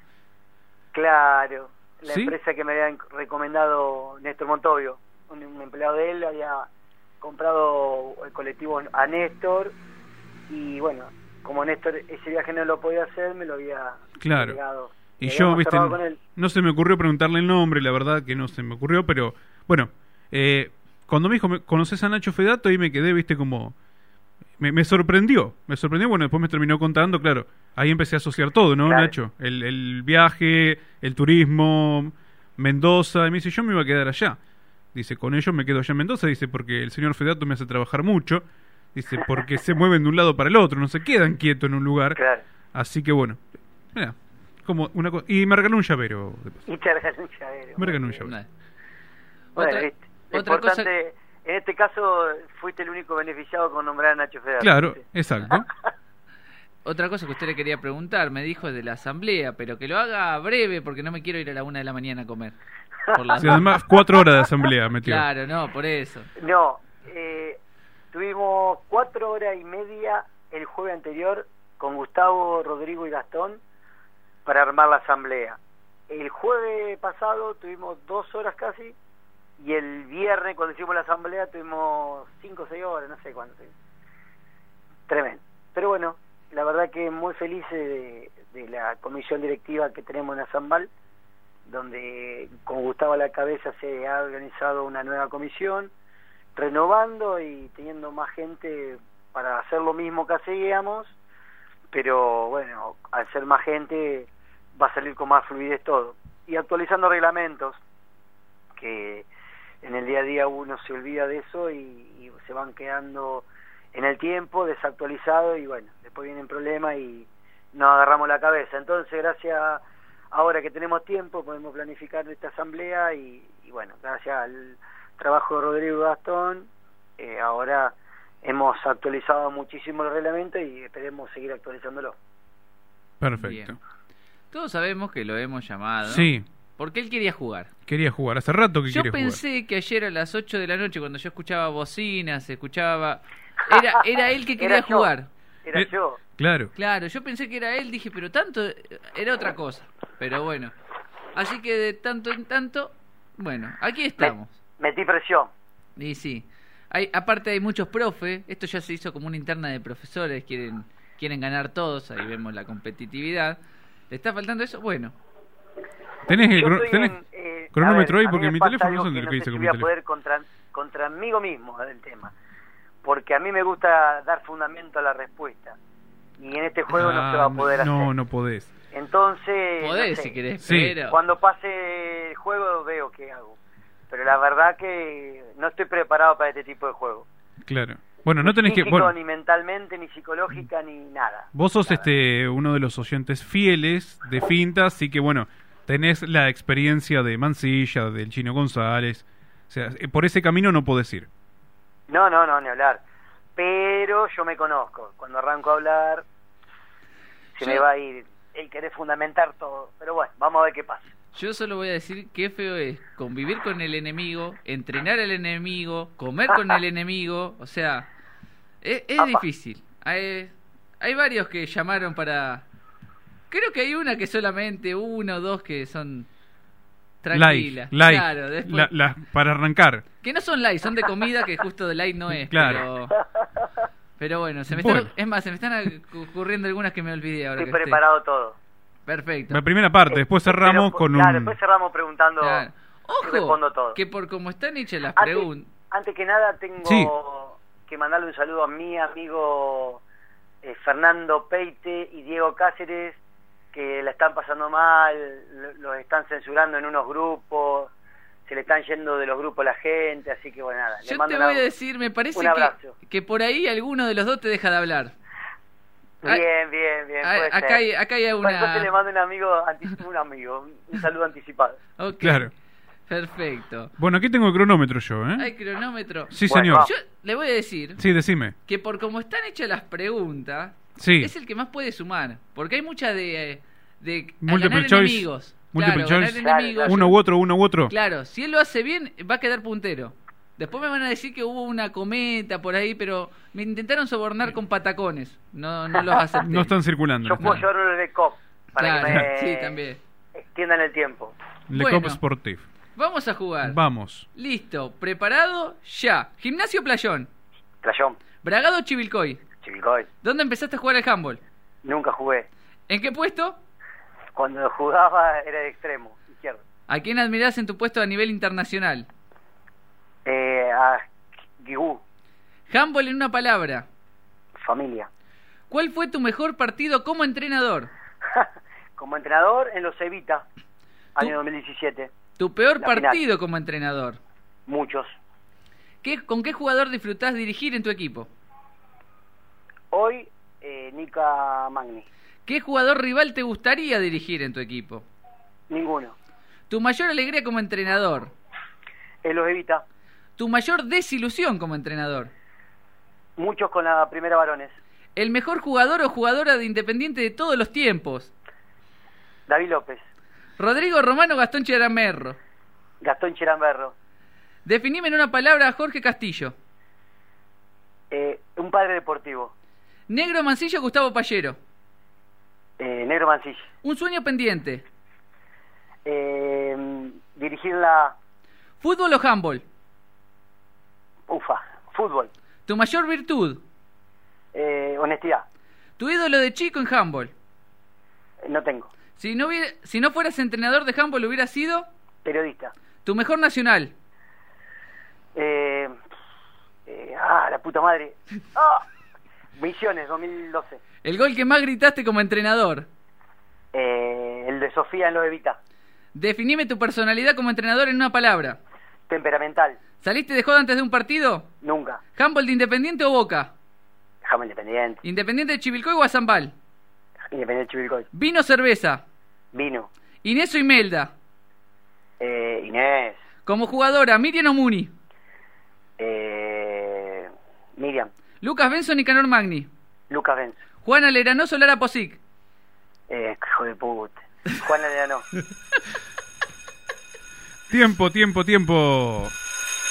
Claro, la ¿Sí? empresa que me había recomendado Néstor Montovio, un, un empleado de él, había comprado el colectivo a Néstor y bueno, como Néstor ese viaje no lo podía hacer, me lo había Claro. entregado. Y yo, viste, no se me ocurrió preguntarle el nombre, la verdad que no se me ocurrió, pero bueno, eh, cuando me dijo, "¿Me- ¿conoces a Nacho Fedato? Ahí me quedé, viste, como... Me, me sorprendió, me sorprendió, bueno, después me terminó contando, claro, ahí empecé a asociar todo, ¿no, Claro. Nacho? El, el viaje, el turismo, Mendoza, y me dice, yo me iba a quedar allá. Dice, con ellos me quedo allá en Mendoza, dice, porque el señor Fedato me hace trabajar mucho, dice, porque se [LAUGHS] mueven de un lado para el otro, no se quedan quietos en un lugar. Claro. Así que bueno, mira, como una cosa. Y me regaló un llavero. [LAUGHS] Y te regaló un llavero. Me regaló un llavero. Bueno, Otra- cosa- en este caso fuiste el único beneficiado con nombrar a Nacho Federer. Claro, exacto. [LAUGHS] Otra cosa que usted le quería preguntar, me dijo de la asamblea, pero que lo haga breve porque no me quiero ir a la una de la mañana a comer. Por la- Sí, además, cuatro horas de asamblea metió. Claro, no, por eso. No, eh, tuvimos cuatro horas y media el jueves anterior con Gustavo, Rodrigo y Gastón para armar la asamblea. El jueves pasado tuvimos dos horas casi y el viernes cuando hicimos la asamblea tuvimos cinco o seis horas, no sé cuánto. Tremendo. Pero bueno, la verdad que muy felices de, de la comisión directiva que tenemos en Azambal, donde con Gustavo a la cabeza se ha organizado una nueva comisión, renovando y teniendo más gente para hacer lo mismo que hacíamos, pero bueno, al ser más gente va a salir con más fluidez todo. Y actualizando reglamentos, que en el día a día uno se olvida de eso y, y se van quedando en el tiempo desactualizados y bueno, después vienen problemas y nos agarramos la cabeza. Entonces, gracias ahora que tenemos tiempo, podemos planificar esta asamblea y, y bueno, gracias al trabajo de Rodrigo Gastón, eh, ahora hemos actualizado muchísimo el reglamento y esperemos seguir actualizándolo. Perfecto. Bien. Todos sabemos que lo hemos llamado. Sí, Porque él quería jugar. quería jugar. Hace rato que Yo quiere pensé que ayer a las 8 de la noche, cuando yo escuchaba bocinas, escuchaba... Era, era él que [LAUGHS] quería Era yo. jugar. Era Eh, yo. jugar. Claro. Claro, yo pensé que era él, dije, pero tanto... Era otra cosa. Pero bueno. Así que de tanto en tanto... Bueno, aquí estamos. Metí presión. Y sí. Hay, aparte hay muchos profes, esto ya se hizo como una interna de profesores, quieren quieren ganar todos, ahí vemos la competitividad. ¿Le está faltando eso? Bueno, ¿Tenés el cro- estoy tenés en, eh, cronómetro ahí? Porque mi teléfono no sé lo no que sé dice si con voy mi a teléfono. poder contra, contra mismo del tema. Porque a mí me gusta dar fundamento a la respuesta. Y en este juego no se va a poder Ah, no, hacer. no podés. Entonces, no podés sé, si querés, Sí. pero... cuando pase el juego veo qué hago. pero la verdad que no estoy preparado para este tipo de juego. Claro. Bueno, no tenés que... Bueno, ni mentalmente, ni psicológica, ni nada. vos sos este uno de los oyentes fieles de Finta, así que bueno, tenés la experiencia de Mancilla, del Chino González. O sea, eh, por ese camino no podés ir. No, no, no, ni hablar. Pero yo me conozco. Cuando arranco a hablar, se me va a ir el querer fundamentar todo. Pero bueno, vamos a ver qué pasa. Yo solo voy a decir qué feo es convivir con el enemigo, entrenar al enemigo, comer con el [LAUGHS] enemigo. O sea, es, es difícil. Hay, hay varios que llamaron para... Creo que hay una que solamente uno o dos que son tranquilas. Like. Claro, después- La- la- para arrancar. Que no son light, son de comida que justo de light no es. Claro. Pero, pero bueno, se me Bueno. están, es más, se me están ocurriendo algunas que me olvidé ahora. Estoy que esté. preparado todo. Perfecto. La primera parte, después cerramos Pero, con claro, un... después cerramos preguntando. Claro. y respondo todo. Ojo, que por como están hechas las preguntas... antes que nada tengo Sí. que mandarle un saludo a mi amigo eh, Fernando Peite y Diego Cáceres que la están pasando mal, lo- los están censurando en unos grupos, se le están yendo de los grupos la gente, así que bueno, nada. le Yo mando te una- voy a decir, me parece que, que por ahí alguno de los dos te deja de hablar. Bien, bien, bien. Ah, puede acá ser. hay- acá hay una- Entonces le mando un amigo, un amigo, un saludo anticipado. Ok, Claro. Perfecto. Bueno, aquí tengo el cronómetro yo, ¿eh? Hay cronómetro. Sí, Bueno, señor. Yo le voy a decir Sí, decime. que por como están hechas las preguntas, Sí. es el que más puede sumar. Porque hay muchas de, de Multiple ganar choice. enemigos. Multiple claro, ganar choice. enemigos. Uno u otro, uno u otro. Claro, si él lo hace bien, va a quedar puntero. Después me van a decir que hubo una cometa por ahí, pero me intentaron sobornar con patacones. No, no los [LAUGHS] acepté. No están circulando. Yo puedo COP para Claro, que me sí, también. extiendan el tiempo. Le Bueno. Cop Sportif. Vamos a jugar. Vamos. Listo, preparado, ya. Gimnasio Playón. Playón, Bragado Chivilcoy. Chivilcoy. ¿Dónde empezaste a jugar al handball? Nunca jugué. ¿En qué puesto? Cuando [LAUGHS] jugaba era de extremo, izquierdo. ¿A quién admirás en tu puesto a nivel internacional? Eh, a Guigú, Handball en una palabra. familia. ¿Cuál fue tu mejor partido como entrenador? [LAUGHS] Como entrenador en los Evita, año 2017. Tu peor La final. partido como entrenador. Muchos. ¿Qué, ¿Con qué jugador disfrutás dirigir en tu equipo? Hoy, eh, Nika Magni. ¿Qué jugador rival te gustaría dirigir en tu equipo? Ninguno. Tu mayor alegría como entrenador. En los Evita, Tu mayor desilusión como entrenador. muchos con la primera varones. El mejor jugador o jugadora de Independiente de todos los tiempos. David López, Rodrigo Romano Gastón Cheramerro. Gastón Cheramberro, Definime en una palabra a Jorge Castillo. eh, un padre deportivo, Negro Mancillo Gustavo Pallero. eh, Negro Mancilla. Un sueño pendiente. Eh, dirigir la Fútbol o handball. UFA, fútbol, Tu mayor virtud. eh, honestidad. Tu ídolo de chico en handball. No tengo. Si no, hubiera- si no fueras entrenador de handball, hubiera sido Periodista. tu mejor nacional. Eh, eh, ah, la puta madre. Ah, [LAUGHS] Misiones 2012. El gol que más gritaste como entrenador. Eh, el de Sofía en los Evita. Definime tu personalidad como entrenador en una palabra. Temperamental. ¿Saliste de joda antes de un partido? Nunca. ¿Handball de Independiente o Boca? Déjame independiente. ¿Independiente de Chivilcoy o Azambal? Independiente Chivilcoy. ¿Vino o cerveza? Vino. ¿Inés o Imelda? Eh, Inés. Como jugadora, ¿Miriam o Muni? Eh, Miriam. ¿Lucas Benson y Canor Magni? Lucas Benz. ¿Juana Leranoso o Lara Posic? Eh, hijo de puta. Juana Leano. [LAUGHS] Tiempo, tiempo, tiempo.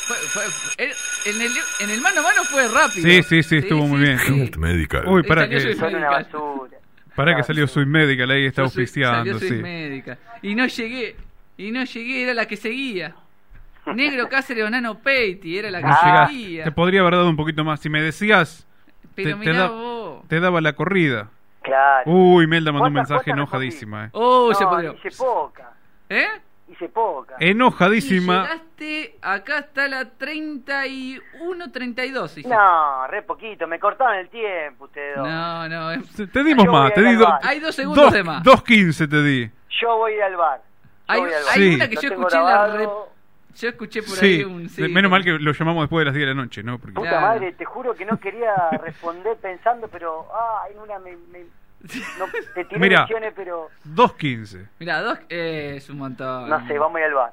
Fue- fue- en, el, en el mano a mano fue rápido. Sí, sí, sí, estuvo muy bien. sí. Medical. Uy, para Salió que, Soy Son una Medical. basura. para que salió Soy Medical ahí, está oficiando, salió Soy sí. médica. Y no llegué. Y no llegué, era la que seguía. [LAUGHS] Negro Cáceres o Nano Peiti, era la que seguía. Te podría haber dado un poquito más. Si me decías, Pero te, te mirá da- vos. te daba la corrida. Claro. Uy, Melda mandó un ¿Cuántas mensaje enojadísima. eh. Oh, se podría. hice poca. ¿Eh? Hice poca. Y Enojadísima. llegaste, acá está la 31, 32. hiciste. No, re poquito. Me cortaron el tiempo ustedes dos. no, no. es- Te- dimos Yo más, te di do-. Hay dos segundos dos, de más. 2.15 te di. Yo voy a ir al bar. Yo Hay, Sí. una que yo escuché en la grabado. re- Yo escuché por ahí Sí, un... sí, menos mal que lo llamamos después de las 10 de la noche, ¿no? Porque... Puta Claro. madre, te juro que no quería responder pensando, pero. Ah, en una me. me- no, te tiré Mirá. opciones, pero. 2.15. Mira, dos eh, es un montón. No sé, vamos a ir al bar.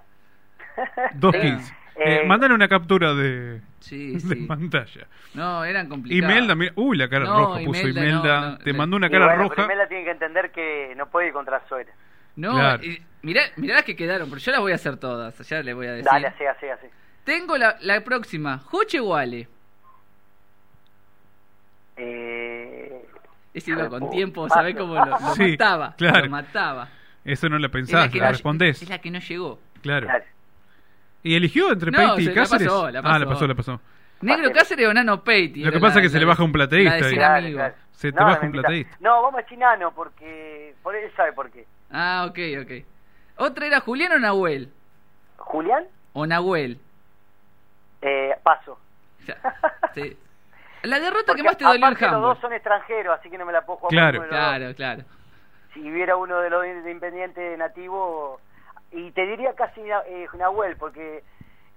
2.15. Eh, Eh, mándale una captura de, Sí, de sí. pantalla. No, eran complicados. Imelda, mira, uy, la cara No, roja puso Imelda, Imelda. no, no, Te mandó una cara bueno, roja. Primero tiene que entender que no puede ir contra suegra. No, Claro. y mirá, mirá las que quedaron, pero yo las voy a hacer todas, ya les voy a decir. Dale, así, así, así. Tengo la, la próxima, Joche Wale. Eh, Ese iba con tiempo. ¿sabés cómo lo, lo [LAUGHS] Sí, mataba? claro. Lo mataba. Eso no la Es pensás, que la no- respondés. Es la que no llegó. Claro. claro. ¿Y eligió entre No, Peiti y la Cáceres? pasó, la Ah, la pasó, la pasó. Negro. Cáceres o Nano Peiti. Lo que pasa la- es que se la- le baja un plateísta la de ahí. sin Claro, amigo. claro. Se te No, baja me un invita- plateísta. No, vamos a Chinano porque. Por él sabe por qué. Ah, ok, ok. Otra era Julián o Nahuel. ¿Julián? O Nahuel. Eh, paso. Sí. La derrota Porque que más te dolió el aparte los dos son extranjeros, así que no me la puedo jugar Claro. Claro, claro. Si hubiera uno de los de Independiente nativo, y te diría casi eh, Nahuel, porque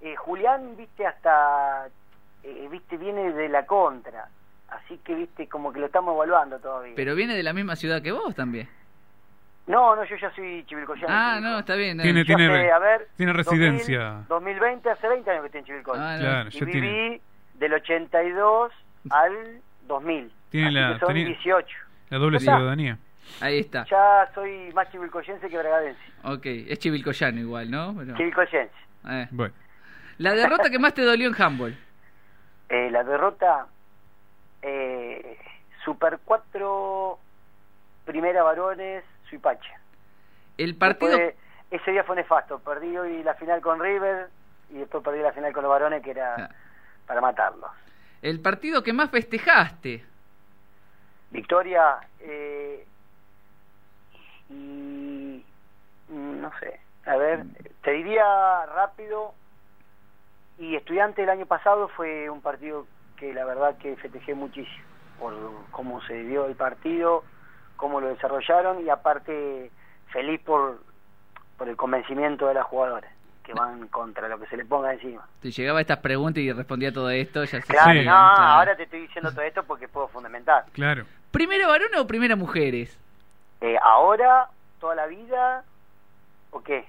eh, Julián, viste, hasta, eh, viste, viene de la contra. Así que, viste, como que lo estamos evaluando todavía. Pero viene de la misma ciudad que vos también. No, no, yo ya soy chivilcoyano. Ah, no, está bien. Tiene-. Yo tiene- hace, a ver, tiene 2000, residencia. 2020, hace 20 años que estoy en Chivilcoy. Ah. Claro, y ya viví tiene, del 82 al 2000. Tiene Así la- que son tenía- 18. la doble ciudadanía. Ahí está. Ya soy más chivilcoyense que bragadense. Ok, es chivilcoyano igual, ¿no? Pero- Chivilcoyense. eh. Bueno, La derrota que más te dolió en handball. Eh, la derrota, eh, Super 4, primera varones, Suipacha. El partido... Después, ese día fue nefasto. Perdí hoy la final con River y después perdí la final con los varones que era Ah. para matarlos. El partido que más festejaste. Victoria eh, y mm, no sé, a ver, te diría rápido y estudiante el año pasado fue un partido que la verdad que festejé muchísimo por cómo se dio el partido, cómo lo desarrollaron y aparte feliz por, por el convencimiento de las jugadoras que van contra lo que se le ponga encima. Te llegaba estas preguntas y respondía todo esto. Ya se Claro, no, claro. ahora te estoy diciendo todo esto porque puedo fundamentar. claro. ¿Primero varones o primera mujeres? Eh, ahora, toda la vida, ¿o qué?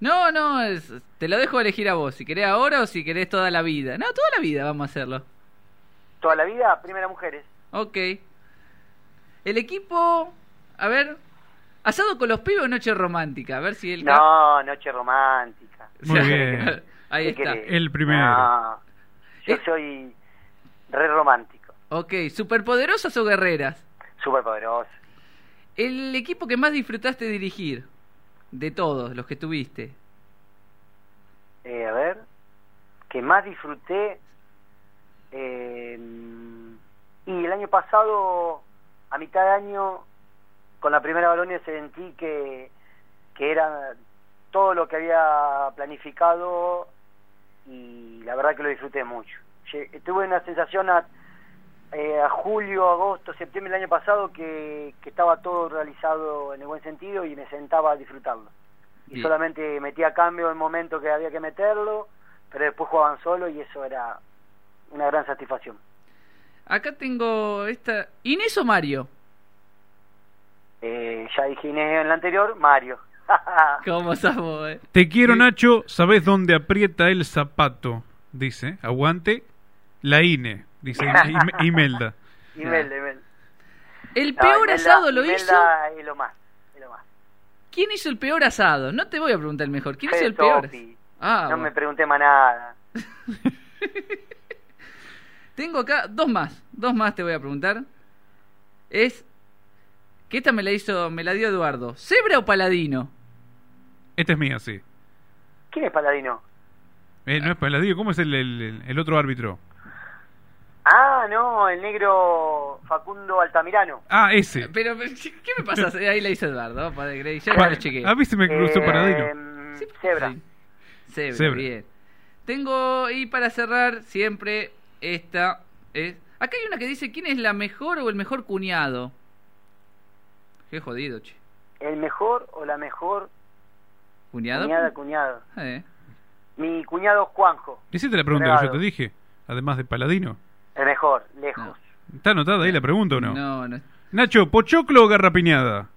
No, no, es- te lo dejo elegir a vos. Si querés ahora o si querés toda la vida. No, toda la vida vamos a hacerlo. Toda la vida, primera mujeres. Ok. El equipo... A ver... ¿Asado con los pibes o noche romántica? A ver si el... ca- No, noche romántica. Muy bien. Ahí ¿Qué está. querés? El primero. No, yo Eh. soy re romántico, Ok, ¿superpoderosas o guerreras? súper poderoso. El equipo que más disfrutaste dirigir. De todos los que tuviste. Eh, a ver, que más disfruté. eh, y el año pasado, a mitad de año, con la primera Balonia sentí que, que era todo lo que había planificado y la verdad que lo disfruté mucho. Tuve una sensación a, eh, a julio, agosto, septiembre del año pasado que, que estaba todo realizado en el buen sentido y me sentaba a disfrutarlo. Y solamente metía cambio en el momento que había que meterlo, pero después jugaban solo y eso era una gran satisfacción. Acá tengo esta... ¿Inés o Mario? Eh, ya dije Inés en la anterior, Mario. [LAUGHS] ¿Cómo somos, eh? Te quiero, Sí. Nacho. ¿Sabes dónde aprieta el zapato? Dice. Aguante. La INE. Dice Ime- [LAUGHS] Imelda. Imelda, Imelda. El No, peor Imelda- asado lo Imelda hizo... es lo más, es lo más. ¿Quién hizo el peor asado? No te voy a preguntar el mejor. ¿Quién hizo el peor? Ah, no bueno. me pregunté más nada. [LAUGHS] Tengo acá dos más. Dos más te voy a preguntar. Es... Que esta me la hizo... Me la dio Eduardo. ¿Cebra o paladino? Esta es mía, sí. ¿Quién es Paladino? Eh, no es Paladino. ¿Cómo es el, el- el otro árbitro? Ah, no, el negro Facundo Altamirano. Ah, ese. Pero, ¿qué me pasa? [LAUGHS] Ahí la hizo Eduardo. Padre Grey. Ya lo chequeé. a mí se me cruzó Eh, Paladino. Zebra. sí. Zebra, Zebra. bien. Tengo, y para cerrar, siempre esta es... Acá hay una que dice, ¿quién es la mejor o el mejor cuñado? Qué jodido, che. El mejor o la mejor ¿Cuñado? cuñada, cuñado. Eh. Mi cuñado Juanjo, Hiciste la pregunta que yo te dije, además de Paladino. el mejor, lejos. ¿Está anotada ahí la pregunta o no? No, no. Nacho, ¿pochoclo o garrapiñada?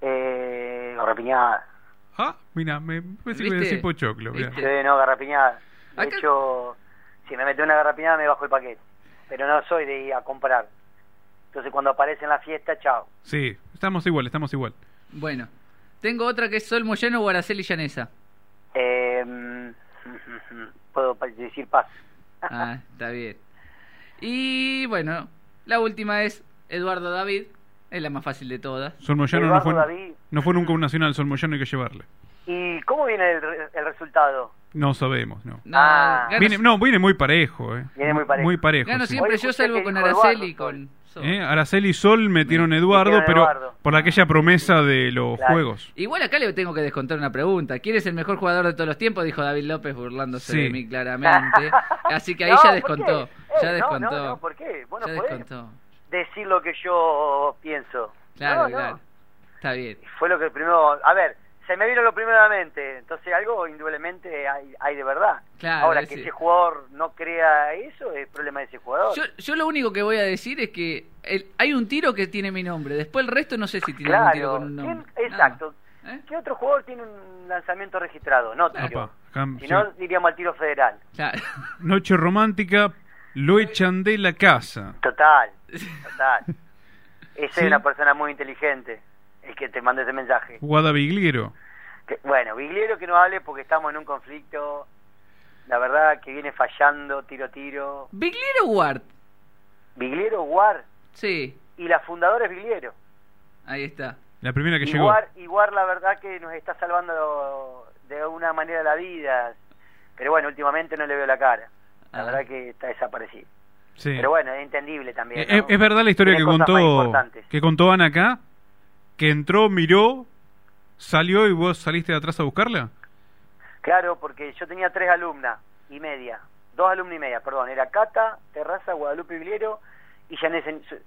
Eh, garrapiñada. Ah, mira, me pensé que iba a decir pochoclo. mirá. Sí, no, garrapiñada. De Acá- hecho, si me mete una garrapiñada me bajo el paquete. Pero no soy de ir a comprar. Entonces cuando aparece en la fiesta, chao. Sí, estamos igual, estamos igual. Bueno, tengo otra que es Sol Moyano o Araceli Llanesa. Eh, mm, puedo decir paz. Ah, está bien. Y bueno, la última es Eduardo David. Es la más fácil de todas. Sol Moyano no fue, David. no fue nunca un nacional, Sol Moyano hay que llevarle. ¿Y cómo viene el, re- el resultado? No sabemos, no. No, Ah. Viene, no, viene muy parejo, eh. Viene muy parejo. Muy parejo, gano sí. siempre Hoy yo, escuché salvo que con dijo Araceli y Eduardo, con Sol. Eh, Araceli y Sol metieron Eduardo, Metieron pero Eduardo. por aquella promesa de los Claro. juegos. Igual acá le tengo que descontar una pregunta. ¿Quién es el mejor jugador de todos los tiempos? Dijo David López burlándose Sí. de mí claramente. [LAUGHS] Así que ahí No, ya ¿por descontó. qué? Ya Eh, descontó. No, no, no, ¿por qué? Vos no ya podés descontó. decir lo que yo pienso. Claro, No, no. claro. Está bien. Fue lo que primero... A ver, se me vino lo primero a la mente. Entonces algo indudablemente hay, hay de verdad. Claro, Ahora, ese- que ese jugador no crea eso es problema de ese jugador. Yo, yo lo único que voy a decir es que el- hay un tiro que tiene mi nombre. Después el resto no sé si tiene algún tiro claro. con un nombre. ¿Quién- exacto. ¿Eh? ¿Qué otro jugador tiene un lanzamiento registrado? No tiro. Apa, acá- Si sí. no, diríamos al tiro federal. Claro. [LAUGHS] Noche romántica, lo echan de la casa. Total, [LAUGHS] total. Ese Sí. es una persona muy inteligente, el que te manda ese mensaje. Guadavigliero. Que- bueno, Vigliero que no hable porque estamos en un conflicto, la verdad que viene fallando tiro a tiro. ¿Bigliero Ward? Vigliero, Guar, Sí, y la fundadora es Vigliero. ahí está. La primera que Y llegó. Guar, y Guar, la verdad que nos está salvando de una manera la vida. Pero bueno, últimamente no le veo la cara. La Ah. verdad que está desaparecido. Sí. Pero bueno, es entendible también. Eh, ¿no? es, es verdad la historia Tiene que contó que contó Ana acá, que entró, miró, salió y vos saliste de atrás a buscarla. Claro, porque yo tenía tres alumnas y media, dos alumnas y media, perdón, era Cata, Terraza, Guadalupe Vigliero y Janet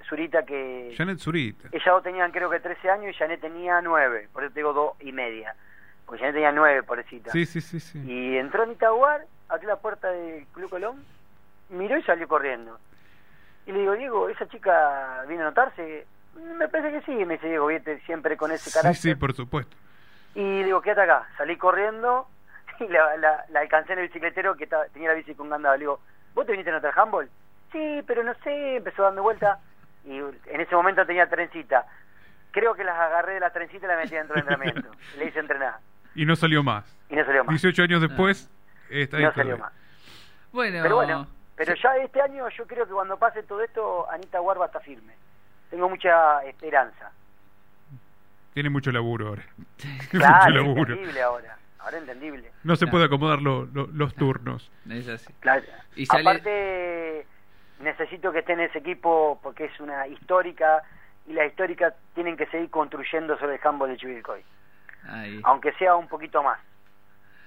Zurita que Janet Zurita. ellas dos tenían creo que 13 años y Janet tenía 9, por eso te digo dos y media, porque Janet tenía 9, pobrecita. Sí, sí, sí, sí. Y entró Anita Guar, abrió la puerta del Club Colón, miró y salió corriendo. Y le digo, Diego, ¿esa chica viene a notarse? Me parece que sí, me dice Diego, viste, siempre con ese Sí, carácter. sí, por supuesto. Y digo, quédate acá. Salí corriendo [LAUGHS] y la, la, la alcancé en el bicicletero que tenía la bici con candado. Le digo, ¿vos te viniste a notar handball? Sí, pero no sé, empezó dando vuelta. Y en ese momento tenía trencita. Creo que las agarré de la trencita y la metí dentro del entrenamiento. [LAUGHS] Le hice entrenar. Y no salió más. Y no salió más. 18 años después, está Y ahí no salió más. Bueno, Pero bueno, pero ya este año yo creo que cuando pase todo esto, Anita Guarba está firme. Tengo mucha esperanza. Tiene mucho laburo ahora. [LAUGHS] Claro, mucho laburo. entendible ahora. Ahora es entendible. No se Claro. puede acomodar lo- lo- los turnos. es así. Claro. Y sale- Aparte, necesito que esté en ese equipo porque es una histórica y las históricas tienen que seguir construyendo sobre el handball de Chivilcoy, Ahí. aunque sea un poquito más.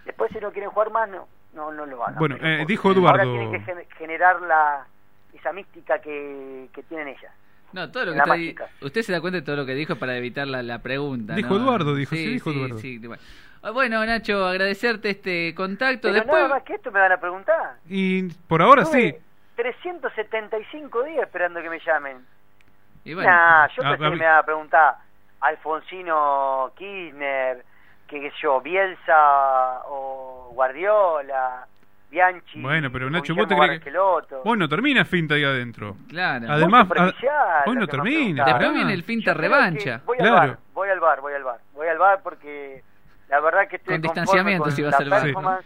Después, si no quieren jugar más, no no, no lo hagan. Bueno, eh, dijo Ahora Eduardo- tienen que gen- generar la esa mística que, que tienen ellas. No, todo lo que está. Usted se da cuenta de todo lo que dijo para evitar la, la pregunta. Dijo ¿no? Eduardo, dijo, sí, dijo Eduardo. sí, bueno. Ah, Bueno, Nacho, agradecerte este contacto. Pero Después, nada más que esto me van a preguntar. Y por ahora Estuve sí. 375 días esperando que me llamen. y bueno, Nah, yo Ah, pensé que Gaby. me iban a preguntar Alfonsino Kirchner, que sé yo, Bielsa o Guardiola, Bianchi. Bueno, pero Nacho, vos te crees que... Hoy no termina finta ahí adentro. claro. Además, hoy lo no que me termina. preguntaba. Después viene el finta Yo revancha. que Voy Claro. al bar, voy al bar, voy al bar. Voy al bar porque la verdad que estoy Con distanciamiento con si vas la al bar, ¿no?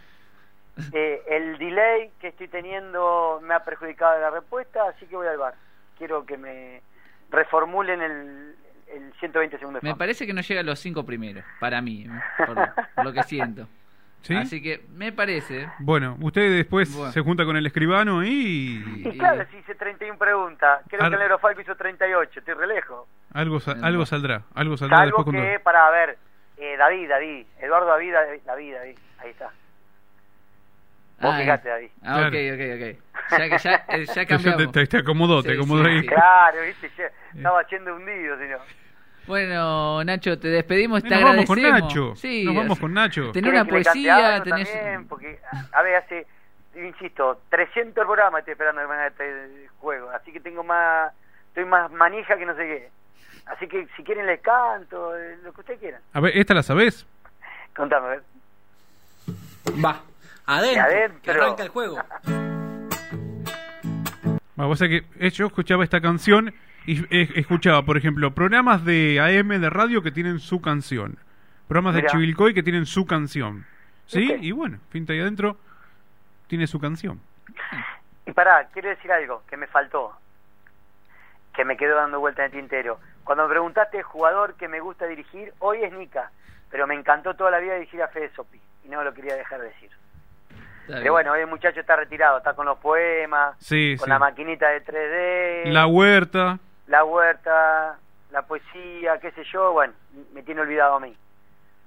Eh, el delay que estoy teniendo me ha perjudicado la respuesta, así que voy al bar. Quiero que me reformulen el, el 120 segundos. Me parece que no llega a los cinco primeros, para mí, ¿eh? por, lo- por lo que siento. [LAUGHS] ¿Sí? Así que me parece. Bueno, usted después Bueno. se junta con el escribano y Y claro, si hice 31 preguntas, creo Ar- que el Eurofalco hizo 38, estoy re lejos. algo, algo saldrá. Algo saldrá Salvo después cuando... que, para ver, eh, David, David, Eduardo David, David, David, David, ahí está. Vos Ah, fijate, David. Ah, Claro. ok, ok, ok. Ya, que- ya, eh, ya [LAUGHS] Te, cambiamos. te, te acomodó, te acomodó sí, ahí. sí. Claro, viste, ya estaba yendo hundido, si no. Bueno, Nacho, te despedimos, te Nos vamos con agradecemos. Nacho. Sí, Nos vamos con Nacho. Tenés ¿Quieren una poesía, tenés... también? Porque, a ver, hace, insisto, 300 programas estoy esperando que este juego. Así que tengo más, estoy más manija que no sé qué. Así que si quieren les canto, eh, lo que ustedes quieran. A ver, ¿esta la sabés? Contame, a ver. Va, adentro, adentro. que arranca el juego. Vos sabés que eh, yo escuchaba esta canción y eh, escuchaba, por ejemplo, programas de AM de radio que tienen su canción. Programas de. Chivilcoy que tienen su canción. ¿Sí? ¿Viste? Y bueno, Finta ahí adentro tiene su canción. Y pará, quiero decir algo que me faltó, que me quedó dando vuelta en el tintero. Cuando me preguntaste el jugador que me gusta dirigir, hoy es Nica, pero me encantó toda la vida dirigir a Fede Sopi y no lo quería dejar de decir. Pero bueno, hoy el muchacho está retirado, está con los poemas, Sí, con sí. la maquinita de 3D, La huerta. La huerta, la poesía, qué sé yo, bueno, me tiene olvidado a mí.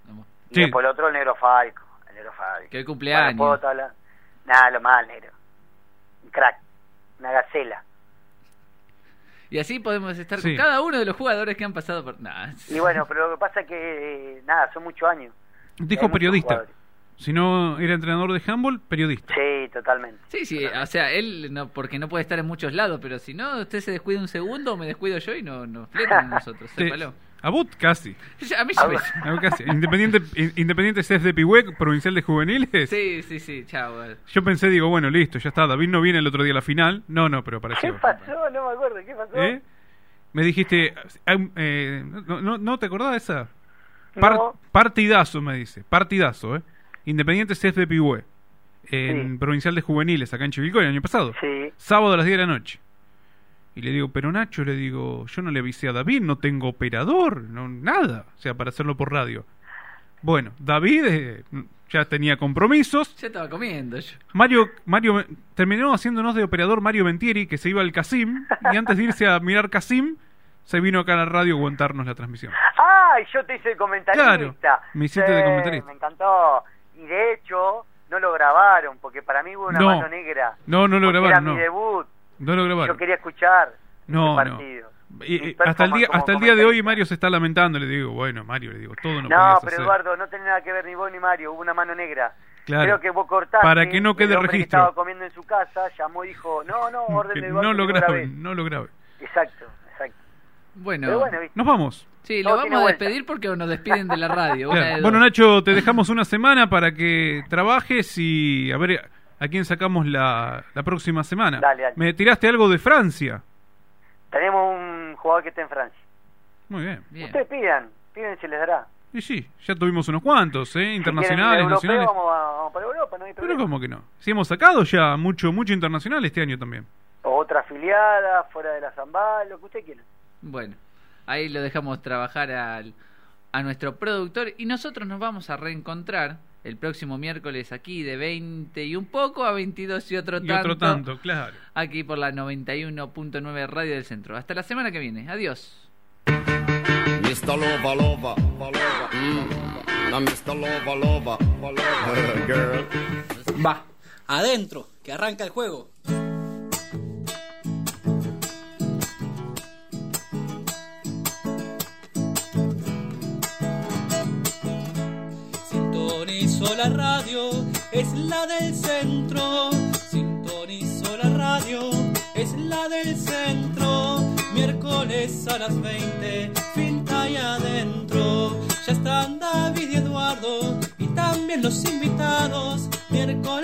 Vamos. Y Sí. después el otro, el negro Falco, el negro Falco. Que hoy cumpleaños. Bueno, puedo hablar. Nada, lo mal, negro. Un crack, una gacela. Y así podemos estar Sí. con cada uno de los jugadores que han pasado por... Nah. Y bueno, pero lo que pasa es que, eh, nada, son muchos años. Dijo periodista. jugadores. Si no era entrenador de handball, periodista. Sí, totalmente. Sí, sí, o sea, él no, porque no puede estar en muchos lados, pero si no, usted se descuida un segundo, me descuido yo y no, no fletan nosotros, Sí. A vos casi. A mí ya me... A vos casi. Independiente, in- Independiente CES de Pihuec, provincial de juveniles. Sí, sí, sí, chao. Yo pensé, digo, bueno, listo, ya está. David no viene el otro día a la final. No, no, pero ¿Qué apareció. pasó? No me acuerdo, ¿qué pasó? ¿Eh? Me dijiste, ah, eh, no, no, ¿no te acordás de esa? Par- No. Partidazo, me dice. Partidazo, ¿eh? Independiente CES de Pihuec. En Sí. provincial de juveniles, acá en Chivilcoy, el año pasado. Sí. Sábado a las 10 de la noche. Y le digo, pero Nacho, le digo, yo no le avisé a David, no tengo operador, no nada, o sea, para hacerlo por radio. Bueno, David eh, ya tenía compromisos. Ya estaba comiendo yo. Mario, Mario terminó haciéndonos de operador Mario Ventieri, que se iba al Casim, y antes de irse a mirar Casim, se vino acá a la radio a aguantarnos la transmisión. ¡Ah! Y yo te hice el comentarista. Claro, me hiciste de comentarista. Me encantó. Y de hecho, no lo grabaron, porque para mí hubo una No. mano negra. No, no lo grabaron, Era no. mi debut. No lo Yo grabaron. quería escuchar No, ese no. partido. Y- hasta el día, hasta el día de hoy. Mario se está lamentando, le digo, bueno, Mario, le digo, todo no, No, pero hacer. Eduardo, no tiene nada que ver ni vos ni Mario, hubo una mano negra. Claro. Creo que vos cortaste. Para que no quede el hombre que registro. estaba comiendo en su casa, llamó y dijo, no, no, [LAUGHS] orden de Eduardo. no lo que no grabé". grabe, no lo grabe. Exacto, exacto. Bueno, Pero bueno. Nos vamos. Sí, todo lo vamos a vuelta. despedir porque nos despiden de la radio. una Claro. de Bueno. Nacho, te dejamos una semana para que trabajes y a ver a quién sacamos la, la próxima semana. Dale, dale. Me tiraste algo de Francia. Tenemos un jugador que está en Francia. Muy bien. Bien. Ustedes pidan, piden se les dará. Y sí, ya tuvimos unos cuantos, ¿eh? Si Internacionales, ir europeo, nacionales. Vamos, a- vamos para Europa, no hay Pero. ¿cómo que no? Si hemos sacado ya mucho, mucho internacional este año también. O otra afiliada, fuera de la Zambal, lo que usted quiera. Bueno, ahí lo dejamos trabajar al, a nuestro productor y nosotros nos vamos a reencontrar el próximo miércoles aquí de 20 y un poco a 22 y otro Y tanto. otro tanto, claro. Aquí por la 91.9 Radio del Centro. Hasta la semana que viene. Adiós. Mr. Mm. Mr. [LAUGHS] Girl. Va, adentro, que arranca el juego. Sintonizo la radio, es la del centro. Sintonizo la radio, es la del centro. Miércoles a las 20, finta y adentro. Ya están David y Eduardo y también los invitados. Miércoles